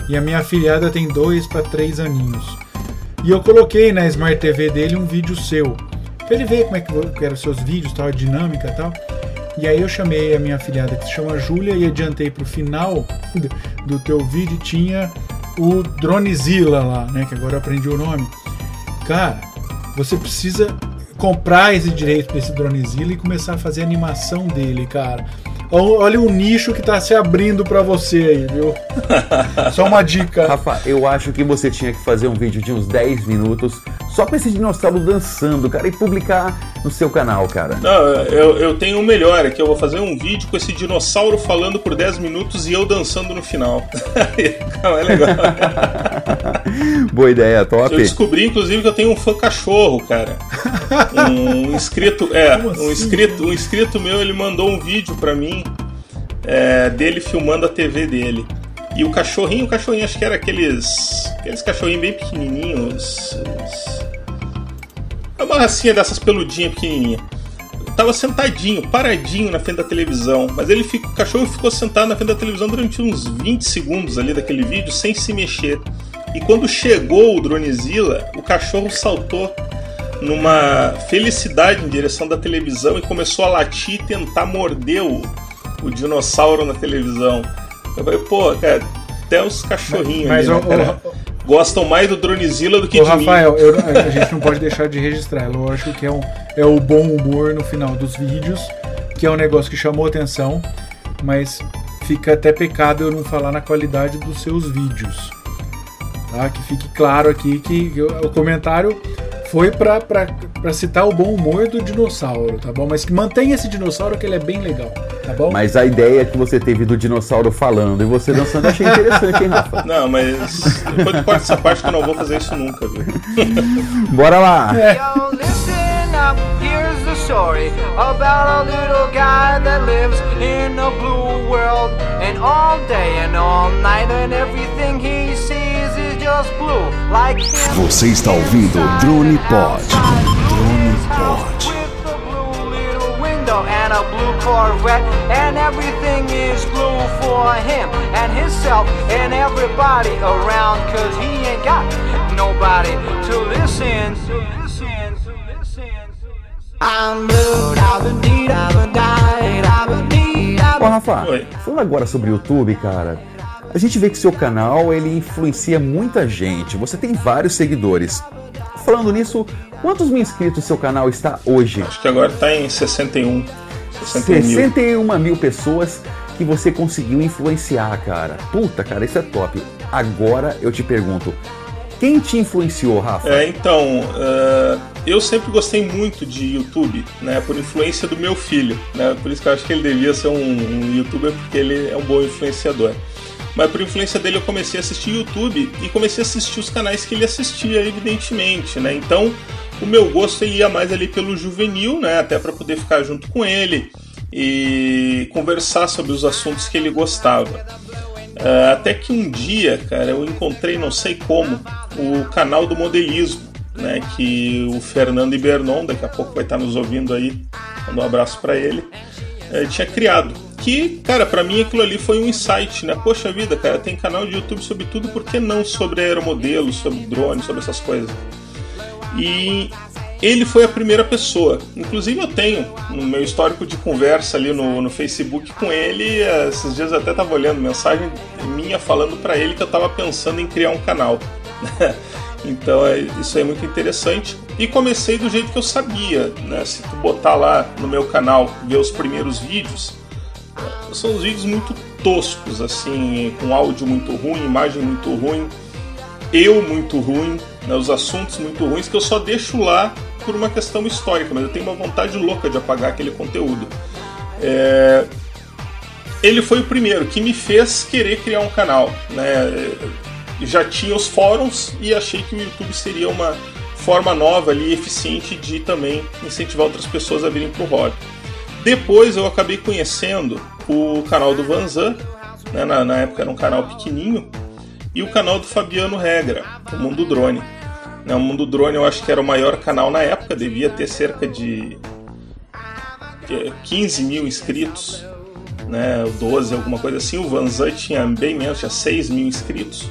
e a minha afilhada tem dois para três aninhos. E eu coloquei na Smart TV dele um vídeo seu, pra ele ver como é que eram os seus vídeos, tal, a dinâmica e tal. E aí eu chamei a minha afilhada que se chama Júlia e adiantei pro final do- teu vídeo tinha o Dronezilla lá, né? Que agora eu aprendi o nome. Cara, você precisa comprar esse direito para esse Dronezilla e começar a fazer a animação dele, cara. Olha o nicho que tá se abrindo para você aí, viu? Só uma dica. Rafa, eu acho que você tinha que fazer um vídeo de uns 10 minutos só pra esse dinossauro dançando, cara, e publicar no seu canal, cara. Não, eu, eu tenho o melhor, é que eu vou fazer um vídeo com esse dinossauro falando por 10 minutos e eu dançando no final. Não, é legal. Boa ideia, top. Eu descobri, inclusive, que eu tenho um fã cachorro, cara. Um inscrito, é, Como um assim, inscrito, um inscrito meu, ele mandou um vídeo pra mim é, dele filmando a TV dele. E o cachorrinho, o cachorrinho, acho que era aqueles, aqueles cachorrinhos bem pequenininhos. os- É uma racinha dessas peludinhas pequenininhas. Tava sentadinho, paradinho na frente da televisão, mas ele ficou, o cachorro ficou sentado na frente da televisão durante uns 20 segundos ali daquele vídeo sem se mexer. E quando chegou o Dronezilla, o cachorro saltou numa felicidade em direção da televisão e começou a latir e tentar morder o, o dinossauro na televisão. Eu falei, pô, cara, até os cachorrinhos Mas, ali, né, cara, ô, gostam mais do Dronezilla do que Ô, de mim. Rafael, eu- a gente não pode deixar de registrar. É lógico que é, um, é o bom humor no final dos vídeos, que é um negócio que chamou atenção, mas fica até pecado eu não falar na qualidade dos seus vídeos. Tá? Que fique claro aqui que eu- o comentário foi pra citar o bom humor do dinossauro, tá bom? Mas que mantenha esse dinossauro que ele é bem legal, tá bom? Mas a ideia que você teve do dinossauro falando e você dançando, eu achei interessante, hein, Rafa? Não, mas depois corta essa parte que eu não vou fazer isso nunca, viu? Bora lá! Yo, listen up, here's the story about a little guy that lives in a blue world. And all day and all night, and everything he Você está ouvindo Drone Pod. Drone Pod. With a blue little window and a blue Corvette, and everything is blue for him and himself and everybody around, cause he ain't got nobody to listen. To listen, to listen, to listen. I'm blue, I've been I've died, I've been Ô, Rafa, Oi. falando agora sobre o YouTube, cara, a gente vê que seu canal ele influencia muita gente. Você tem vários seguidores. Falando nisso, quantos mil inscritos seu canal está hoje? Acho que agora tá em 61. 61 mil. 61 mil pessoas que você conseguiu influenciar, cara. Puta, cara, isso é top. Agora eu te pergunto, quem te influenciou, Rafa? É, então, eh, eu sempre gostei muito de YouTube, né? Por influência do meu filho, né? Por isso que eu acho que ele devia ser um, um youtuber, porque ele é um bom influenciador. Mas por influência dele eu comecei a assistir YouTube e comecei a assistir os canais que ele assistia, evidentemente, né? Então, o meu gosto ia mais ali pelo juvenil, né? Até para poder ficar junto com ele e conversar sobre os assuntos que ele gostava. Ah, até que um dia, cara, eu encontrei, não sei como, o canal do modelismo, né? Que o Fernando Ibernon, daqui a pouco vai estar nos ouvindo aí, manda um abraço para ele, eh, tinha criado. Que, cara, para mim aquilo ali foi um insight, né? Poxa vida, cara, tem canal de YouTube sobre tudo, por que não sobre aeromodelos, sobre drone, sobre essas coisas? E ele foi a primeira pessoa. Inclusive eu tenho no meu histórico de conversa ali no, no Facebook com ele. Esses dias eu até estava olhando mensagem minha falando para ele que eu estava pensando em criar um canal. então é, isso é muito interessante. E comecei do jeito que eu sabia. Né? Se tu botar lá no meu canal, ver os primeiros vídeos, são os vídeos muito toscos, assim, com áudio muito ruim, imagem muito ruim eu muito ruim, né, os assuntos muito ruins, que eu só deixo lá por uma questão histórica, mas eu tenho uma vontade louca de apagar aquele conteúdo. É, Ele foi o primeiro que me fez querer criar um canal. Né? Já tinha os fóruns e achei que o YouTube seria uma forma nova ali, eficiente de também incentivar outras pessoas a virem para o hobby. Depois eu acabei conhecendo o canal do Vanzan, né? na, na época era um canal pequenininho, e o canal do Fabiano Regra, o Mundo Drone. Né, O Mundo Drone eu acho que era o maior canal na época, devia ter cerca de é, 15 mil inscritos, né, 12, alguma coisa assim. O Vanzan tinha bem menos, tinha 6 mil inscritos.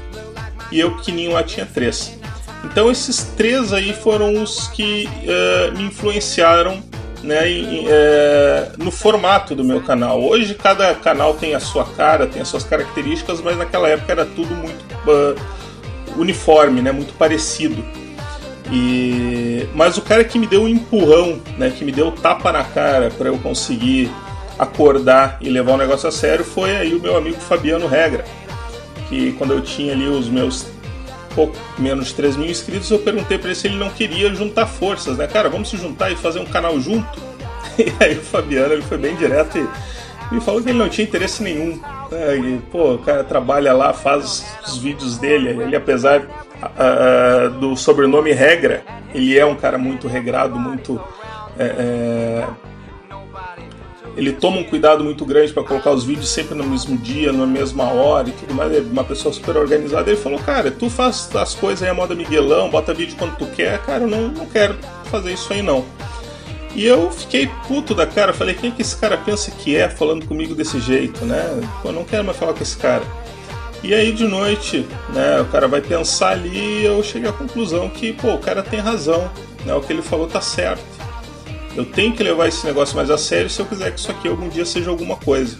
E eu pequenininho lá tinha 3. Então esses três aí foram os que uh, me influenciaram né, em, é, no formato do meu canal. Hoje cada canal tem a sua cara, tem as suas características, mas naquela época era tudo muito uh, uniforme, né, muito parecido. E... Mas o cara que me deu um empurrão, né, que me deu tapa na cara para eu conseguir acordar e levar o negócio a sério foi aí o meu amigo Fabiano Regra. Que quando eu tinha ali os meus pouco menos de 3 mil inscritos, eu perguntei para ele se ele não queria juntar forças, né? Cara, vamos se juntar e fazer um canal junto? E aí o Fabiano ele foi bem direto e me falou que ele não tinha interesse nenhum. Né? E, pô, o cara trabalha lá, faz os vídeos dele, ele apesar uh, do sobrenome Regra, ele é um cara muito regrado, muito. É, ele toma um cuidado muito grande para colocar os vídeos sempre no mesmo dia, na mesma hora e tudo mais. é uma pessoa super organizada. Ele falou, cara, tu faz as coisas aí a moda Miguelão, bota vídeo quando tu quer, cara, eu não, não quero fazer isso aí não. E eu fiquei puto da cara, falei, quem é que esse cara pensa que é falando comigo desse jeito, né? Pô, não quero mais falar com esse cara. E aí de noite, né, o cara vai pensar ali e eu cheguei à conclusão que, pô, o cara tem razão, né? O que ele falou tá certo. Eu tenho que levar esse negócio mais a sério se eu quiser que isso aqui algum dia seja alguma coisa.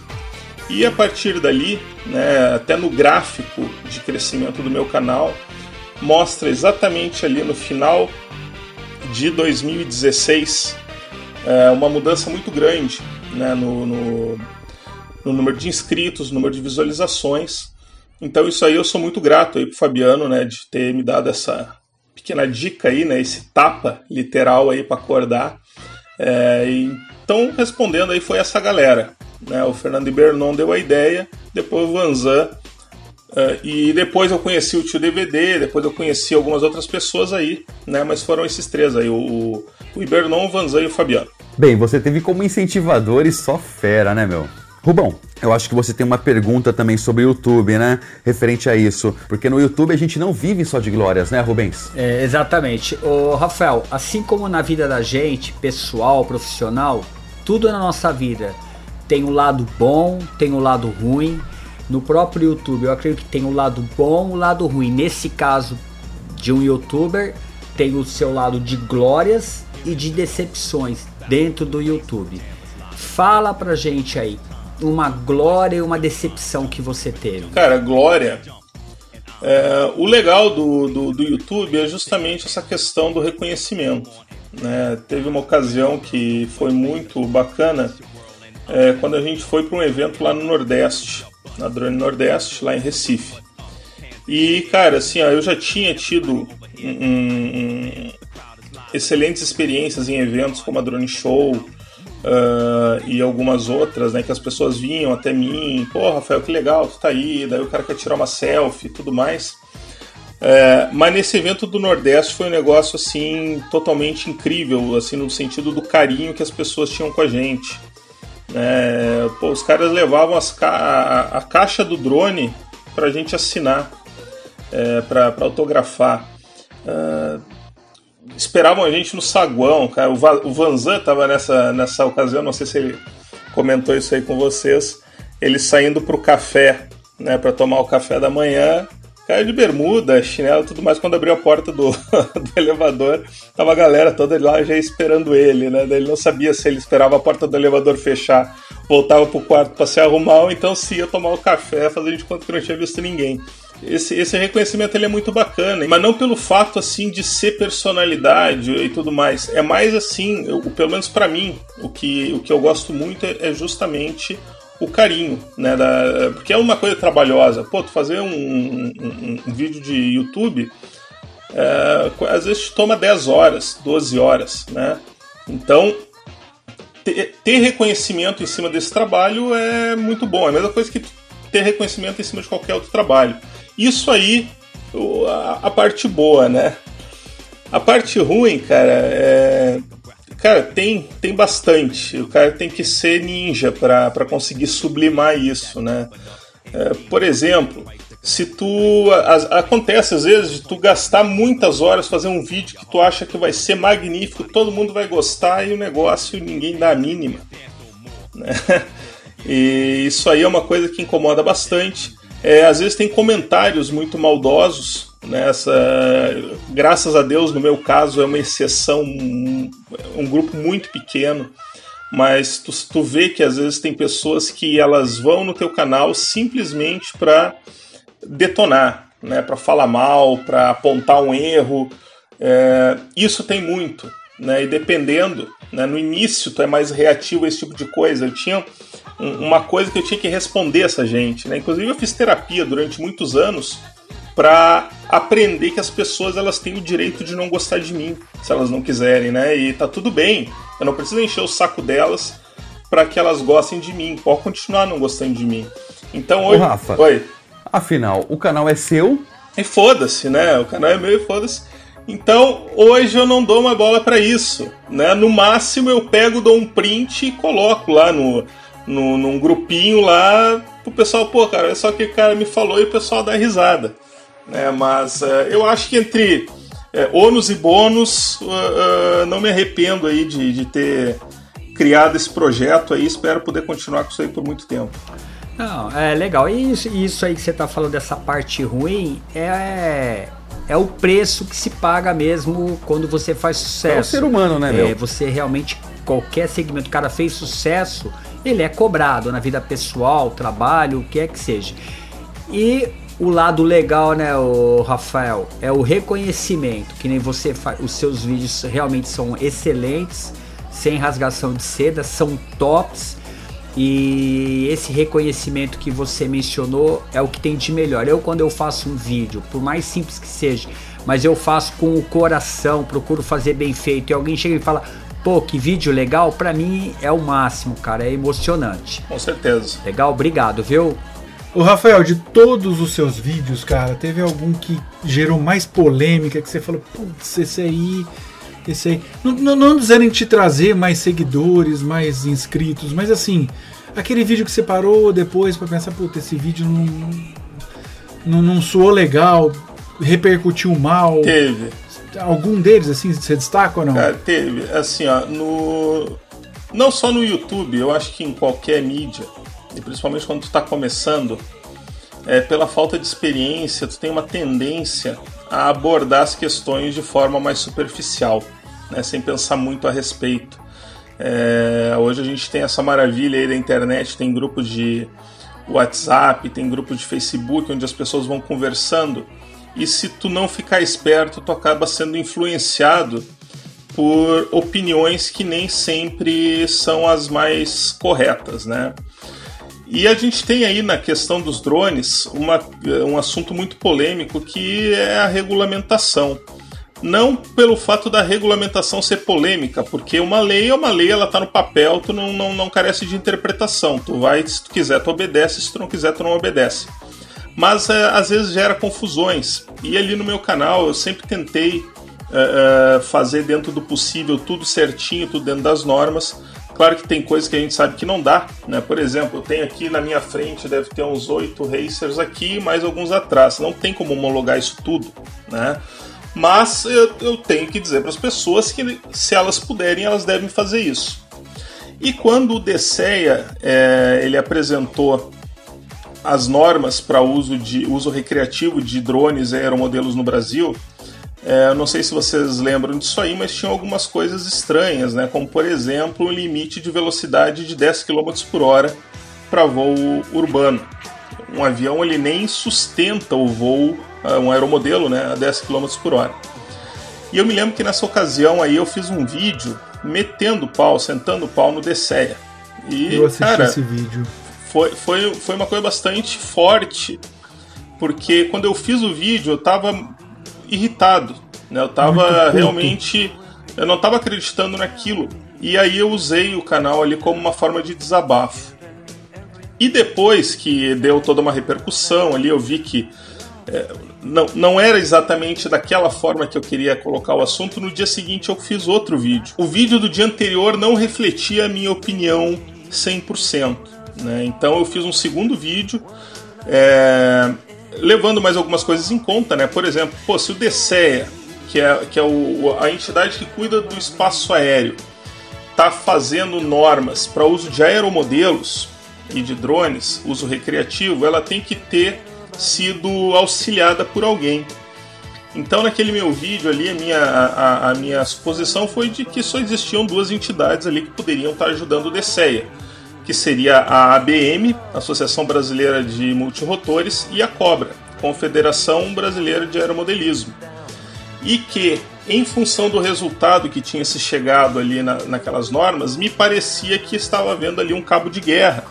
E a partir dali, né, até no gráfico de crescimento do meu canal, mostra exatamente ali no final de 2016 é, uma mudança muito grande né, no, no, no, número de inscritos, no número de visualizações. Então isso aí eu sou muito grato aí pro Fabiano, né, de ter me dado essa pequena dica aí, né, esse tapa literal aí para acordar. É, então, respondendo aí, foi essa galera. Né? O Fernando Ibernon deu a ideia, depois o Vanzan. Uh, e depois eu conheci o tio DVD, depois eu conheci algumas outras pessoas aí, né? Mas foram esses três aí, o, o Ibernon, o Vanzan e o Fabiano. Bem, você teve como incentivadores só fera, né, meu? Rubão, eu acho que você tem uma pergunta também sobre o YouTube, né? Referente a isso. Porque no YouTube a gente não vive só de glórias, né, Rubens? É, exatamente. O Rafael, assim como na vida da gente, pessoal, profissional, tudo na nossa vida tem o um lado bom, tem o um lado ruim. No próprio YouTube, eu acredito que tem o um lado bom, o lado ruim. Nesse caso de um youtuber, tem o seu lado de glórias e de decepções dentro do YouTube. Fala pra gente aí, uma glória e uma decepção que você teve? Cara, glória. É, o legal do, do, do, YouTube é justamente essa questão do reconhecimento. Né? Teve uma ocasião que foi muito bacana é, quando a gente foi para um evento lá no Nordeste, na Drone Nordeste, lá em Recife. E, cara, assim, ó, eu já tinha tido um, um, excelentes experiências em eventos como a Drone Show, Uh, e algumas outras, né, que as pessoas vinham até mim, pô, Rafael, que legal, tu tá aí, daí o cara quer tirar uma selfie e tudo mais. Uh, mas nesse evento do Nordeste foi um negócio assim totalmente incrível, assim no sentido do carinho que as pessoas tinham com a gente. É, pô, os caras levavam ca a, a, caixa do drone pra gente assinar, é, pra, pra autografar. Uh, esperavam a gente no saguão, cara. O Vanzan tava nessa, nessa ocasião, não sei se ele comentou isso aí com vocês. Ele saindo pro café, né, para tomar o café da manhã, cara de bermuda, chinelo tudo mais. Quando abriu a porta do, do elevador, tava a galera toda lá já esperando ele, né? Ele não sabia se ele esperava a porta do elevador fechar, voltava pro quarto para se arrumar, ou então se ia tomar o café, fazendo de conta que não tinha visto ninguém esse, esse reconhecimento ele é muito bacana, mas não pelo fato assim de ser personalidade e tudo mais. É mais assim, eu, pelo menos para mim, o que, o que eu gosto muito é, é justamente o carinho, né? Da, porque é uma coisa trabalhosa. Pô, tu fazer um, um, um vídeo de YouTube é, às vezes toma 10 horas, 12 horas, né? Então, ter, ter reconhecimento em cima desse trabalho é muito bom. É a mesma coisa que ter reconhecimento em cima de qualquer outro trabalho. Isso aí, a, parte boa, né? A parte ruim, cara, é. Cara, tem, tem bastante. O cara tem que ser ninja para conseguir sublimar isso, né? É, por exemplo, se tu. acontece às vezes de tu gastar muitas horas fazer um vídeo que tu acha que vai ser magnífico, todo mundo vai gostar e o negócio ninguém dá a mínima. né? E isso aí é uma coisa que incomoda bastante. É, às vezes tem comentários muito maldosos. Né? Essa, graças a Deus, no meu caso, é uma exceção, um, um grupo muito pequeno. Mas tu, tu vê que às vezes tem pessoas que elas vão no teu canal simplesmente para detonar, né? para falar mal, para apontar um erro. É, isso tem muito. Né? E dependendo, né? no início tu é mais reativo a esse tipo de coisa. Eu tinha um- uma coisa que eu tinha que responder essa gente. Né? Inclusive eu fiz terapia durante muitos anos para aprender que as pessoas elas têm o direito de não gostar de mim, se elas não quiserem, né? E tá tudo bem. Eu não preciso encher o saco delas para que elas gostem de mim. Pode continuar não gostando de mim. Então Ô, hoje, Rafa. oi. Afinal, o canal é seu. E foda-se, né? O canal é meu e foda-se. Então, hoje eu não dou uma bola pra isso, né? No máximo eu pego, dou um print e coloco lá no, no num grupinho lá pro pessoal, pô, cara, olha só o que o cara me falou e o pessoal dá risada, né? Mas eh, eu acho que entre eh, ônus e bônus, ah, ah, não me arrependo aí de, de ter criado esse projeto aí, espero poder continuar com isso aí por muito tempo. Não, é legal. E isso, isso aí que você tá falando dessa parte ruim é, é o preço que se paga mesmo quando você faz sucesso. É o ser humano, né, É, meu? você realmente, qualquer segmento, o cara fez sucesso, ele é cobrado na vida pessoal, trabalho, o que é que seja. E o lado legal, né, o Rafael, é o reconhecimento, que nem você faz. Os seus vídeos realmente são excelentes, sem rasgação de seda, são tops. E esse reconhecimento que você mencionou é o que tem de melhor. Eu, quando eu faço um vídeo, por mais simples que seja, mas eu faço com o coração, procuro fazer bem feito, e alguém chega e fala: pô, que vídeo legal, pra mim é o máximo, cara, é emocionante. Com certeza. Legal, obrigado, viu? Ô Rafael, de todos os seus vídeos, cara, teve algum que gerou mais polêmica, que você falou, putz, esse aí, esse aí. Não, não, não dizendo em te trazer mais seguidores, mais inscritos, mas assim, aquele vídeo que você parou depois pra pensar, putz, esse vídeo não, não, não soou legal, repercutiu mal. Teve. Algum deles, assim, você destaca ou não? Cara, teve, assim, ó, no. Não só no YouTube, eu acho que em qualquer mídia, e principalmente quando tu tá começando, é, pela falta de experiência, tu tem uma tendência a abordar as questões de forma mais superficial, né, sem pensar muito a respeito. É, hoje a gente tem essa maravilha aí da internet, tem grupos de WhatsApp, tem grupos de Facebook onde as pessoas vão conversando. E se tu não ficar esperto, tu acaba sendo influenciado por opiniões que nem sempre são as mais corretas, né? E a gente tem aí na questão dos drones uma, um assunto muito polêmico que é a regulamentação. Não pelo fato da regulamentação ser polêmica, porque uma lei é uma lei, ela tá no papel, tu não, não, não carece de interpretação. Tu vai, se tu quiser, tu obedece, se tu não quiser, tu não obedece. Mas é, às vezes gera confusões. E ali no meu canal eu sempre tentei é, é, fazer dentro do possível tudo certinho, tudo dentro das normas. Claro que tem coisas que a gente sabe que não dá, né? Por exemplo, eu tenho aqui na minha frente, deve ter uns oito racers aqui mais alguns atrás. Não tem como homologar isso tudo, né? Mas eu, eu tenho que dizer para as pessoas que, se elas puderem, elas devem fazer isso. E quando o DSEA é, ele apresentou as normas para uso de uso recreativo de drones e aeromodelos no Brasil, é, não sei se vocês lembram disso aí, mas tinham algumas coisas estranhas, né? como por exemplo o limite de velocidade de 10 km por hora para voo urbano. Um avião ele nem sustenta o voo, um aeromodelo, né, a 10 km por hora. E eu me lembro que nessa ocasião aí eu fiz um vídeo metendo pau, sentando pau no DSEA. E, eu assisti cara, esse vídeo. Foi, foi, foi uma coisa bastante forte, porque quando eu fiz o vídeo eu tava irritado, né? Eu tava realmente. Eu não tava acreditando naquilo. E aí eu usei o canal ali como uma forma de desabafo. E depois que deu toda uma repercussão ali, eu vi que é, não, não era exatamente daquela forma que eu queria colocar o assunto. No dia seguinte eu fiz outro vídeo. O vídeo do dia anterior não refletia a minha opinião 100%. Né? Então eu fiz um segundo vídeo. É, levando mais algumas coisas em conta, né? Por exemplo, pô, se o DCEA, que é, que é o, a entidade que cuida do espaço aéreo, está fazendo normas para uso de aeromodelos e de drones, uso recreativo, ela tem que ter sido auxiliada por alguém. Então, naquele meu vídeo ali, a minha, a, a minha suposição foi de que só existiam duas entidades ali que poderiam estar ajudando o DCEA, que seria a ABM, Associação Brasileira de Multirotores, e a COBRA, Confederação Brasileira de Aeromodelismo. E que, em função do resultado que tinha se chegado ali na, naquelas normas, me parecia que estava havendo ali um cabo de guerra,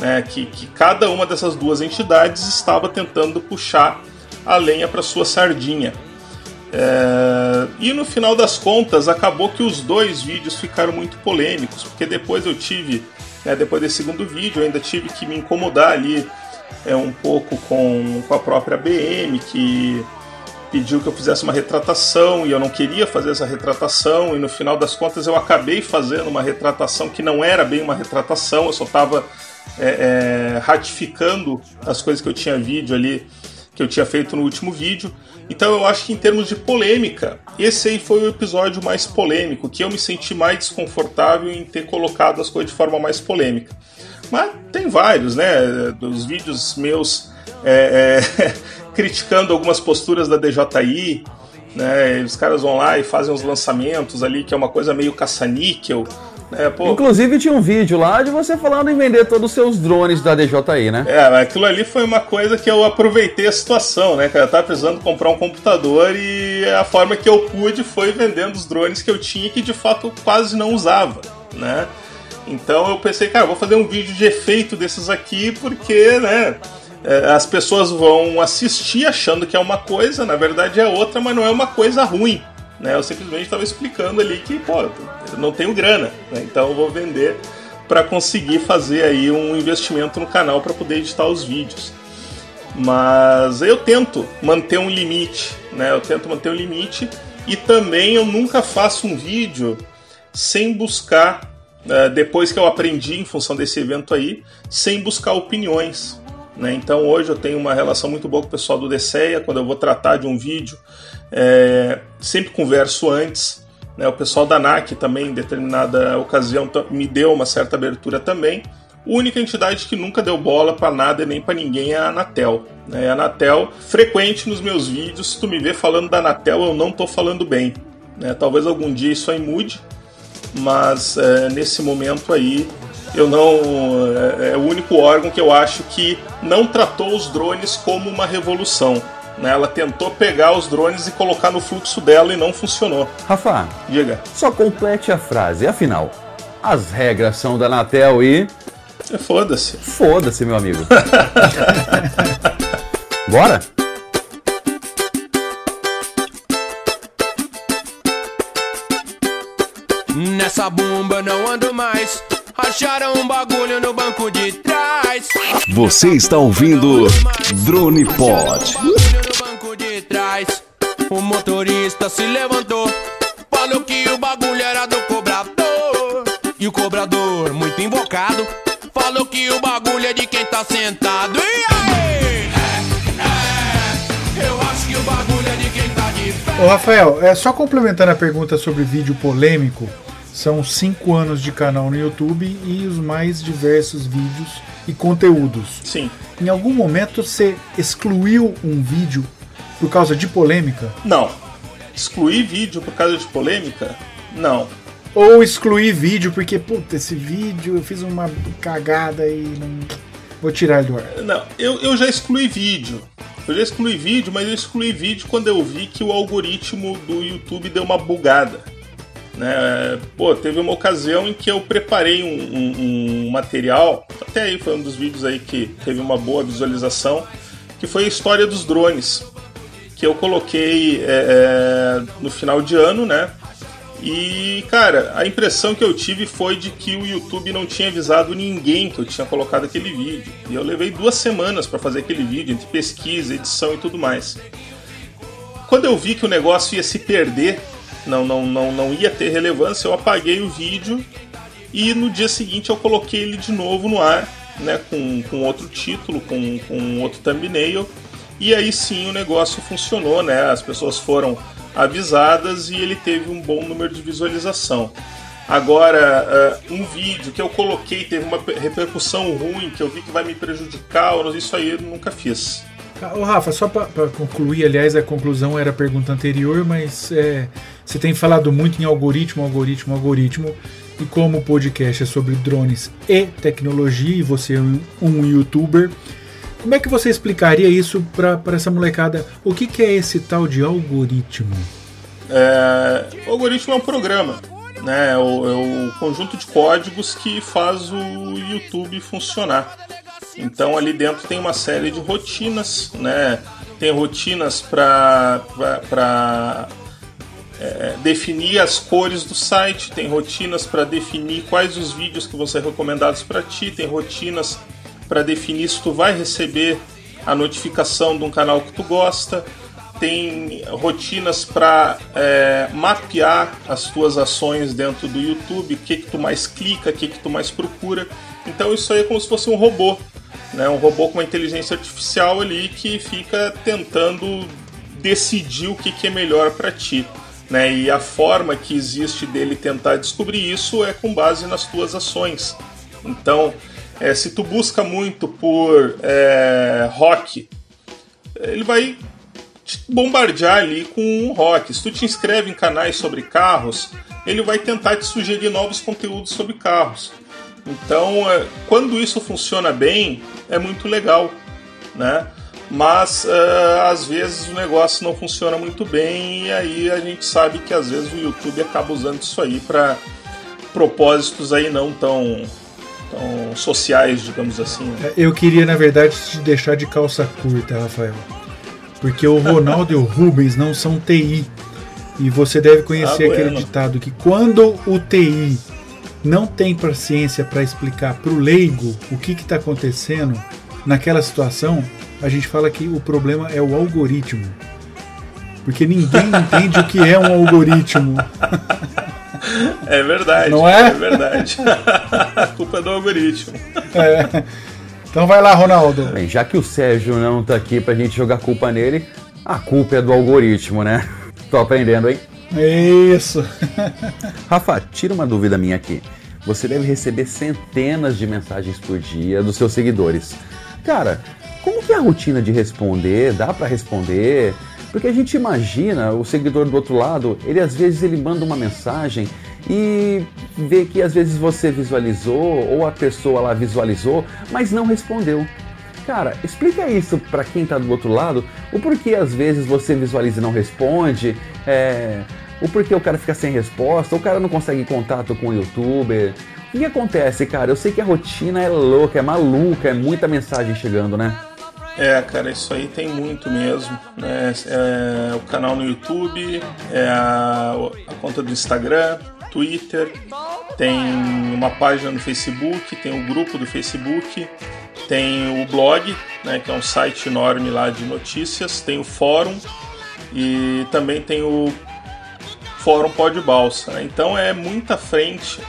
né, que, que cada uma dessas duas entidades estava tentando puxar a lenha para sua sardinha. É... E no final das contas, acabou que os dois vídeos ficaram muito polêmicos, porque depois eu tive, né, depois desse segundo vídeo, ainda tive que me incomodar ali é, um pouco com, com a própria BM, que pediu que eu fizesse uma retratação e eu não queria fazer essa retratação, e no final das contas eu acabei fazendo uma retratação que não era bem uma retratação, eu só estava é, é, ratificando as coisas que eu tinha vídeo ali, que eu tinha feito no último vídeo. Então eu acho que em termos de polêmica, esse aí foi o episódio mais polêmico, que eu me senti mais desconfortável em ter colocado as coisas de forma mais polêmica. Mas tem vários, né? Dos vídeos meus é, é, criticando algumas posturas da DJI, né? Os caras vão lá e fazem os lançamentos ali, que é uma coisa meio caça-níquel. Pô, Inclusive tinha um vídeo lá de você falando em vender todos os seus drones da DJI, né? É, mas aquilo ali foi uma coisa que eu aproveitei a situação, né, cara? Eu tava precisando comprar um computador e a forma que eu pude foi vendendo os drones que eu tinha que de fato eu quase não usava, né? Então eu pensei, cara, vou fazer um vídeo de efeito desses aqui porque, né, é, as pessoas vão assistir achando que é uma coisa, na verdade é outra, mas não é uma coisa ruim. Né? Eu simplesmente estava explicando ali que, pô, eu não tenho grana, né? então eu vou vender para conseguir fazer aí um investimento no canal para poder editar os vídeos. Mas eu tento manter um limite, né? Eu tento manter um limite e também eu nunca faço um vídeo sem buscar, uh, depois que eu aprendi em função desse evento aí, sem buscar opiniões. Né? Então hoje eu tenho uma relação muito boa com o pessoal do DCEA, quando eu vou tratar de um vídeo, é, sempre converso antes. Né? O pessoal da ANAC também, em determinada ocasião, me deu uma certa abertura também. A única entidade que nunca deu bola para nada e nem para ninguém é a Anatel. Né? A Anatel, frequente nos meus vídeos, se tu me vê falando da Anatel, eu não estou falando bem. Né? Talvez algum dia isso aí mude, mas é, nesse momento aí eu não é, é, o único órgão que eu acho que não tratou os drones como uma revolução. Né? Ela tentou pegar os drones e colocar no fluxo dela e não funcionou. Rafa, Diga. só complete a frase. Afinal, as regras são da Anatel e. É, Foda-se. Foda-se, meu amigo. Bora? Nessa bomba não ando mais. Acharam um bagulho no banco de trás. Você está ouvindo Drone Pod. Bagulho no banco de trás. O motorista se levantou. Falou que o bagulho era do cobrador. E o cobrador, muito invocado, falou que o bagulho é de quem tá sentado. E aí? É, é, eu acho que o bagulho é de quem tá de pé. Ô Rafael, é só complementando a pergunta sobre vídeo polêmico, são cinco anos de canal no YouTube e os mais diversos vídeos e conteúdos. Sim. Em algum momento você excluiu um vídeo por causa de polêmica? Não. Excluir vídeo por causa de polêmica? Não. Ou excluir vídeo porque, puta, esse vídeo eu fiz uma cagada e não. Vou tirar ele do ar. Não, eu, eu já excluí vídeo. Eu já excluí vídeo, mas eu excluí vídeo quando eu vi que o algoritmo do YouTube deu uma bugada. Né? Pô, teve uma ocasião em que eu preparei um, um- um material, até aí foi um dos vídeos aí que teve uma boa visualização, que foi a história dos drones, que eu coloquei é, é, no final de ano, né? E, cara, a impressão que eu tive foi de que o YouTube não tinha avisado ninguém que eu tinha colocado aquele vídeo. E eu levei duas semanas para fazer aquele vídeo, entre pesquisa, edição e tudo mais. Quando eu vi que o negócio ia se perder, não, não, não, não ia ter relevância, eu apaguei o vídeo e no dia seguinte eu coloquei ele de novo no ar, né, com, com outro título, com, com outro thumbnail. E aí sim o negócio funcionou, né? As pessoas foram avisadas e ele teve um bom número de visualização. Agora, uh, um vídeo que eu coloquei teve uma repercussão ruim, que eu vi que vai me prejudicar, isso aí eu nunca fiz. Ô Rafa, só para concluir, aliás, a conclusão era a pergunta anterior, mas é, você tem falado muito em algoritmo, algoritmo, algoritmo, e como o podcast é sobre drones e tecnologia, e você é um, youtuber, como é que você explicaria isso para essa molecada? O que, que, é esse tal de algoritmo? É, o algoritmo é um programa né? É o, é o conjunto de códigos que faz o YouTube funcionar. Então ali dentro tem uma série de rotinas, né? Tem rotinas para é, definir as cores do site, tem rotinas para definir quais os vídeos que vão ser recomendados para ti, tem rotinas para definir se tu vai receber a notificação de um canal que tu gosta, tem rotinas para é, mapear as tuas ações dentro do YouTube, o que, que tu mais clica, o que, que tu mais procura. Então isso aí é como se fosse um robô, né? um robô com uma inteligência artificial ali que fica tentando decidir o que, que é melhor para ti. Né? E a forma que existe dele tentar descobrir isso é com base nas tuas ações. Então, é, se tu busca muito por é, rock, ele vai te bombardear ali com um rock. Se tu te inscreve em canais sobre carros, ele vai tentar te sugerir novos conteúdos sobre carros. Então, é, quando isso funciona bem, é muito legal, né? Mas uh, às vezes o negócio não funciona muito bem e aí a gente sabe que às vezes o YouTube acaba usando isso aí para propósitos aí não tão, tão sociais, digamos assim. Né? Eu queria na verdade te deixar de calça curta, Rafael. Porque o Ronaldo e o Rubens não são TI. E você deve conhecer ah, aquele bueno. ditado que quando o TI não tem paciência para explicar para o leigo o que está acontecendo naquela situação, a gente fala que o problema é o algoritmo. Porque ninguém entende o que é um algoritmo. É verdade. Não é? É verdade. a culpa é do algoritmo. É. Então vai lá, Ronaldo. Bem, já que o Sérgio não tá aqui pra gente jogar culpa nele, a culpa é do algoritmo, né? Tô aprendendo, hein? Isso. Rafa, tira uma dúvida minha aqui. Você deve receber centenas de mensagens por dia dos seus seguidores. Cara, como que é a rotina de responder? Dá para responder? Porque a gente imagina o seguidor do outro lado, ele às vezes ele manda uma mensagem e vê que às vezes você visualizou ou a pessoa lá visualizou, mas não respondeu. Cara, explica isso para quem está do outro lado, o porquê às vezes você visualiza e não responde, é, o porquê o cara fica sem resposta, o cara não consegue contato com o youtuber. O que acontece, cara? Eu sei que a rotina é louca, é maluca, é muita mensagem chegando, né? É, cara, isso aí tem muito mesmo. Né? É o canal no YouTube, é a, a conta do Instagram, Twitter, tem uma página no Facebook, tem o um grupo do Facebook, tem o blog, né, que é um site enorme lá de notícias, tem o fórum e também tem o fórum Pod Balsa. Né? Então é muita frente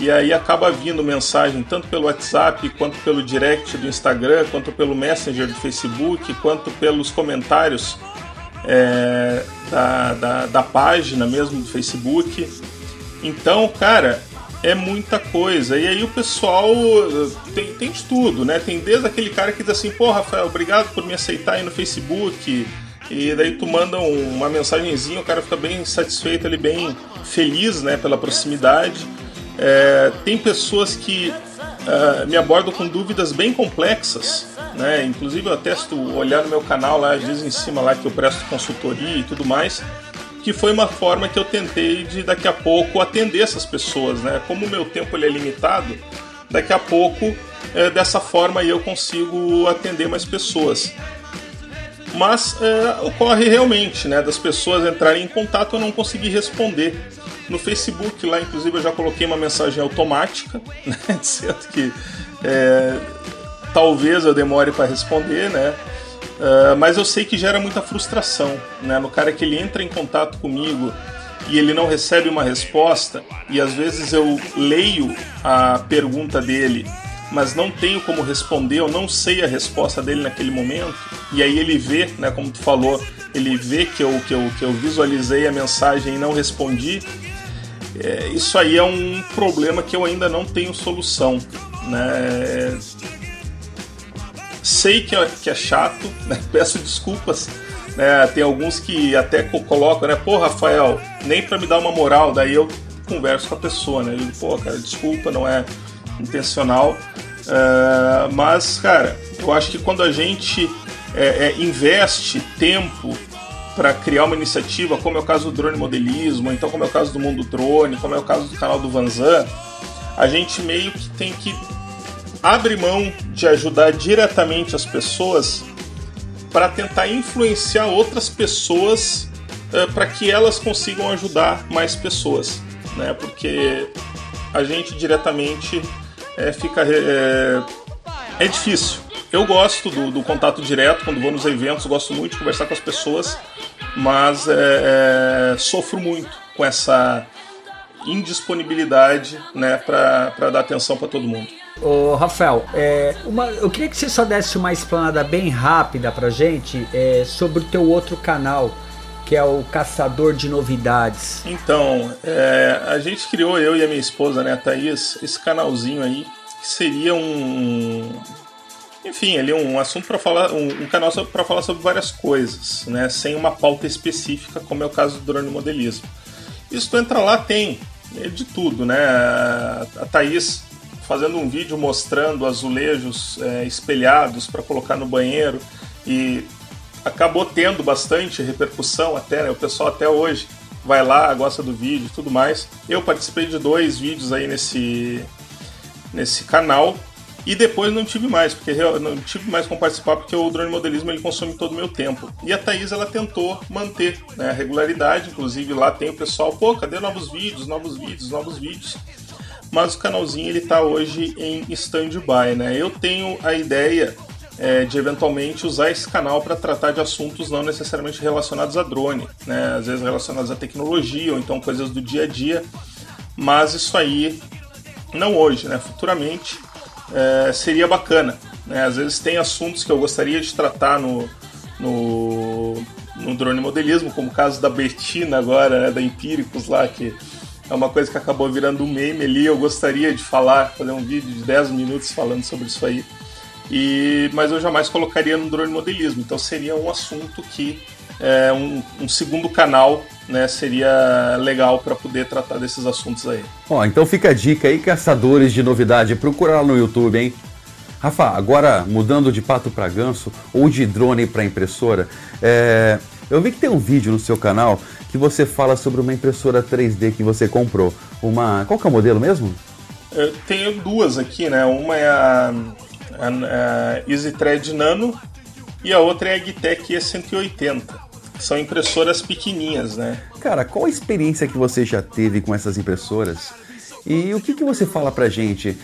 e aí acaba vindo mensagem tanto pelo WhatsApp, quanto pelo direct do Instagram, quanto pelo Messenger do Facebook, quanto pelos comentários é, da, da, da página mesmo do Facebook. Então, cara, é muita coisa. E aí o pessoal tem, tem de tudo, né? Tem desde aquele cara que diz assim, pô, Rafael, obrigado por me aceitar aí no Facebook. E daí tu manda uma mensagenzinha, o cara fica bem satisfeito ali, bem feliz, né, pela proximidade. É, tem pessoas que uh, me abordam com dúvidas bem complexas, né? Inclusive eu tu olhar no meu canal lá, diz em cima lá que eu presto consultoria e tudo mais que foi uma forma que eu tentei de daqui a pouco atender essas pessoas, né? Como o meu tempo ele é limitado, daqui a pouco é, dessa forma eu consigo atender mais pessoas. Mas é, ocorre realmente, né, das pessoas entrarem em contato eu não conseguir responder. No Facebook lá, inclusive, eu já coloquei uma mensagem automática, né, que é, talvez eu demore para responder, né? Uh, mas eu sei que gera muita frustração, né? No cara que ele entra em contato comigo e ele não recebe uma resposta, e às vezes eu leio a pergunta dele mas não tenho como responder, eu não sei a resposta dele naquele momento, e aí ele vê, né, como tu falou, ele vê que eu, que eu, que eu visualizei a mensagem e não respondi, é, isso aí é um problema que eu ainda não tenho solução. Né? Sei que é, que é chato, né? peço desculpas. Né? Tem alguns que até colocam, né? Pô, Rafael, nem para me dar uma moral, daí eu converso com a pessoa, né? Eu digo, pô, cara, desculpa, não é intencional. Uh, mas, cara, eu acho que quando a gente é, é, investe tempo para criar uma iniciativa, como é o caso do drone modelismo, então como é o caso do Mundo Drone, como é o caso do canal do Vanzan, a gente meio que tem que abrir mão de ajudar diretamente as pessoas para tentar influenciar outras pessoas uh, para que elas consigam ajudar mais pessoas, né? Porque a gente diretamente é, fica é, é difícil. Eu gosto do, do, contato direto quando vou nos eventos, gosto muito de conversar com as pessoas, mas é, é, sofro muito com essa indisponibilidade né, para dar atenção para todo mundo. Ô, Rafael, é, uma, eu queria que você só desse uma explanada bem rápida pra gente é, sobre o teu outro canal, que é o Caçador de Novidades. Então, é, a gente criou, eu e a minha esposa, né, a Thaís, esse canalzinho aí, que seria um. Enfim, ali um assunto para falar, um, um canal para falar sobre várias coisas, né, sem uma pauta específica, como é o caso do drone modelismo. Isso tu entra lá, tem é de tudo, né? A Thaís fazendo um vídeo mostrando azulejos é, espelhados para colocar no banheiro e acabou tendo bastante repercussão até, né? O pessoal até hoje vai lá, gosta do vídeo e tudo mais. Eu participei de dois vídeos aí nesse, nesse canal e depois não tive mais, porque não tive mais como participar porque o drone modelismo ele consome todo o meu tempo. E a Thaís ela tentou manter né, a regularidade, inclusive lá tem o pessoal, pô, cadê novos vídeos, novos vídeos, novos vídeos? Mas o canalzinho ele tá hoje em stand-by, né? Eu tenho a ideia é, de eventualmente usar esse canal para tratar de assuntos não necessariamente relacionados a drone, né? às vezes relacionados à tecnologia ou então coisas do dia a dia, mas isso aí não hoje, né? futuramente é, seria bacana. Né? Às vezes tem assuntos que eu gostaria de tratar no, no, no drone modelismo, como o caso da Betina agora, né? da Empíricos lá, que é uma coisa que acabou virando um meme ali. Eu gostaria de falar, fazer um vídeo de 10 minutos falando sobre isso aí. E, mas eu jamais colocaria no drone modelismo. Então seria um assunto que é, um, um, segundo canal né, seria legal para poder tratar desses assuntos aí. Ó, então fica a dica aí, caçadores de novidade, procura lá no YouTube, hein? Rafa, agora mudando de pato para ganso ou de drone para impressora, é, eu vi que tem um vídeo no seu canal que você fala sobre uma impressora 3D que você comprou. Uma, qual que é o modelo mesmo? Eu tenho duas aqui, né? Uma é a a, a EasyThread Nano e a outra é a Gitec E180. São impressoras pequenininhas, né? Cara, qual a experiência que você já teve com essas impressoras? E o que, que você fala pra gente?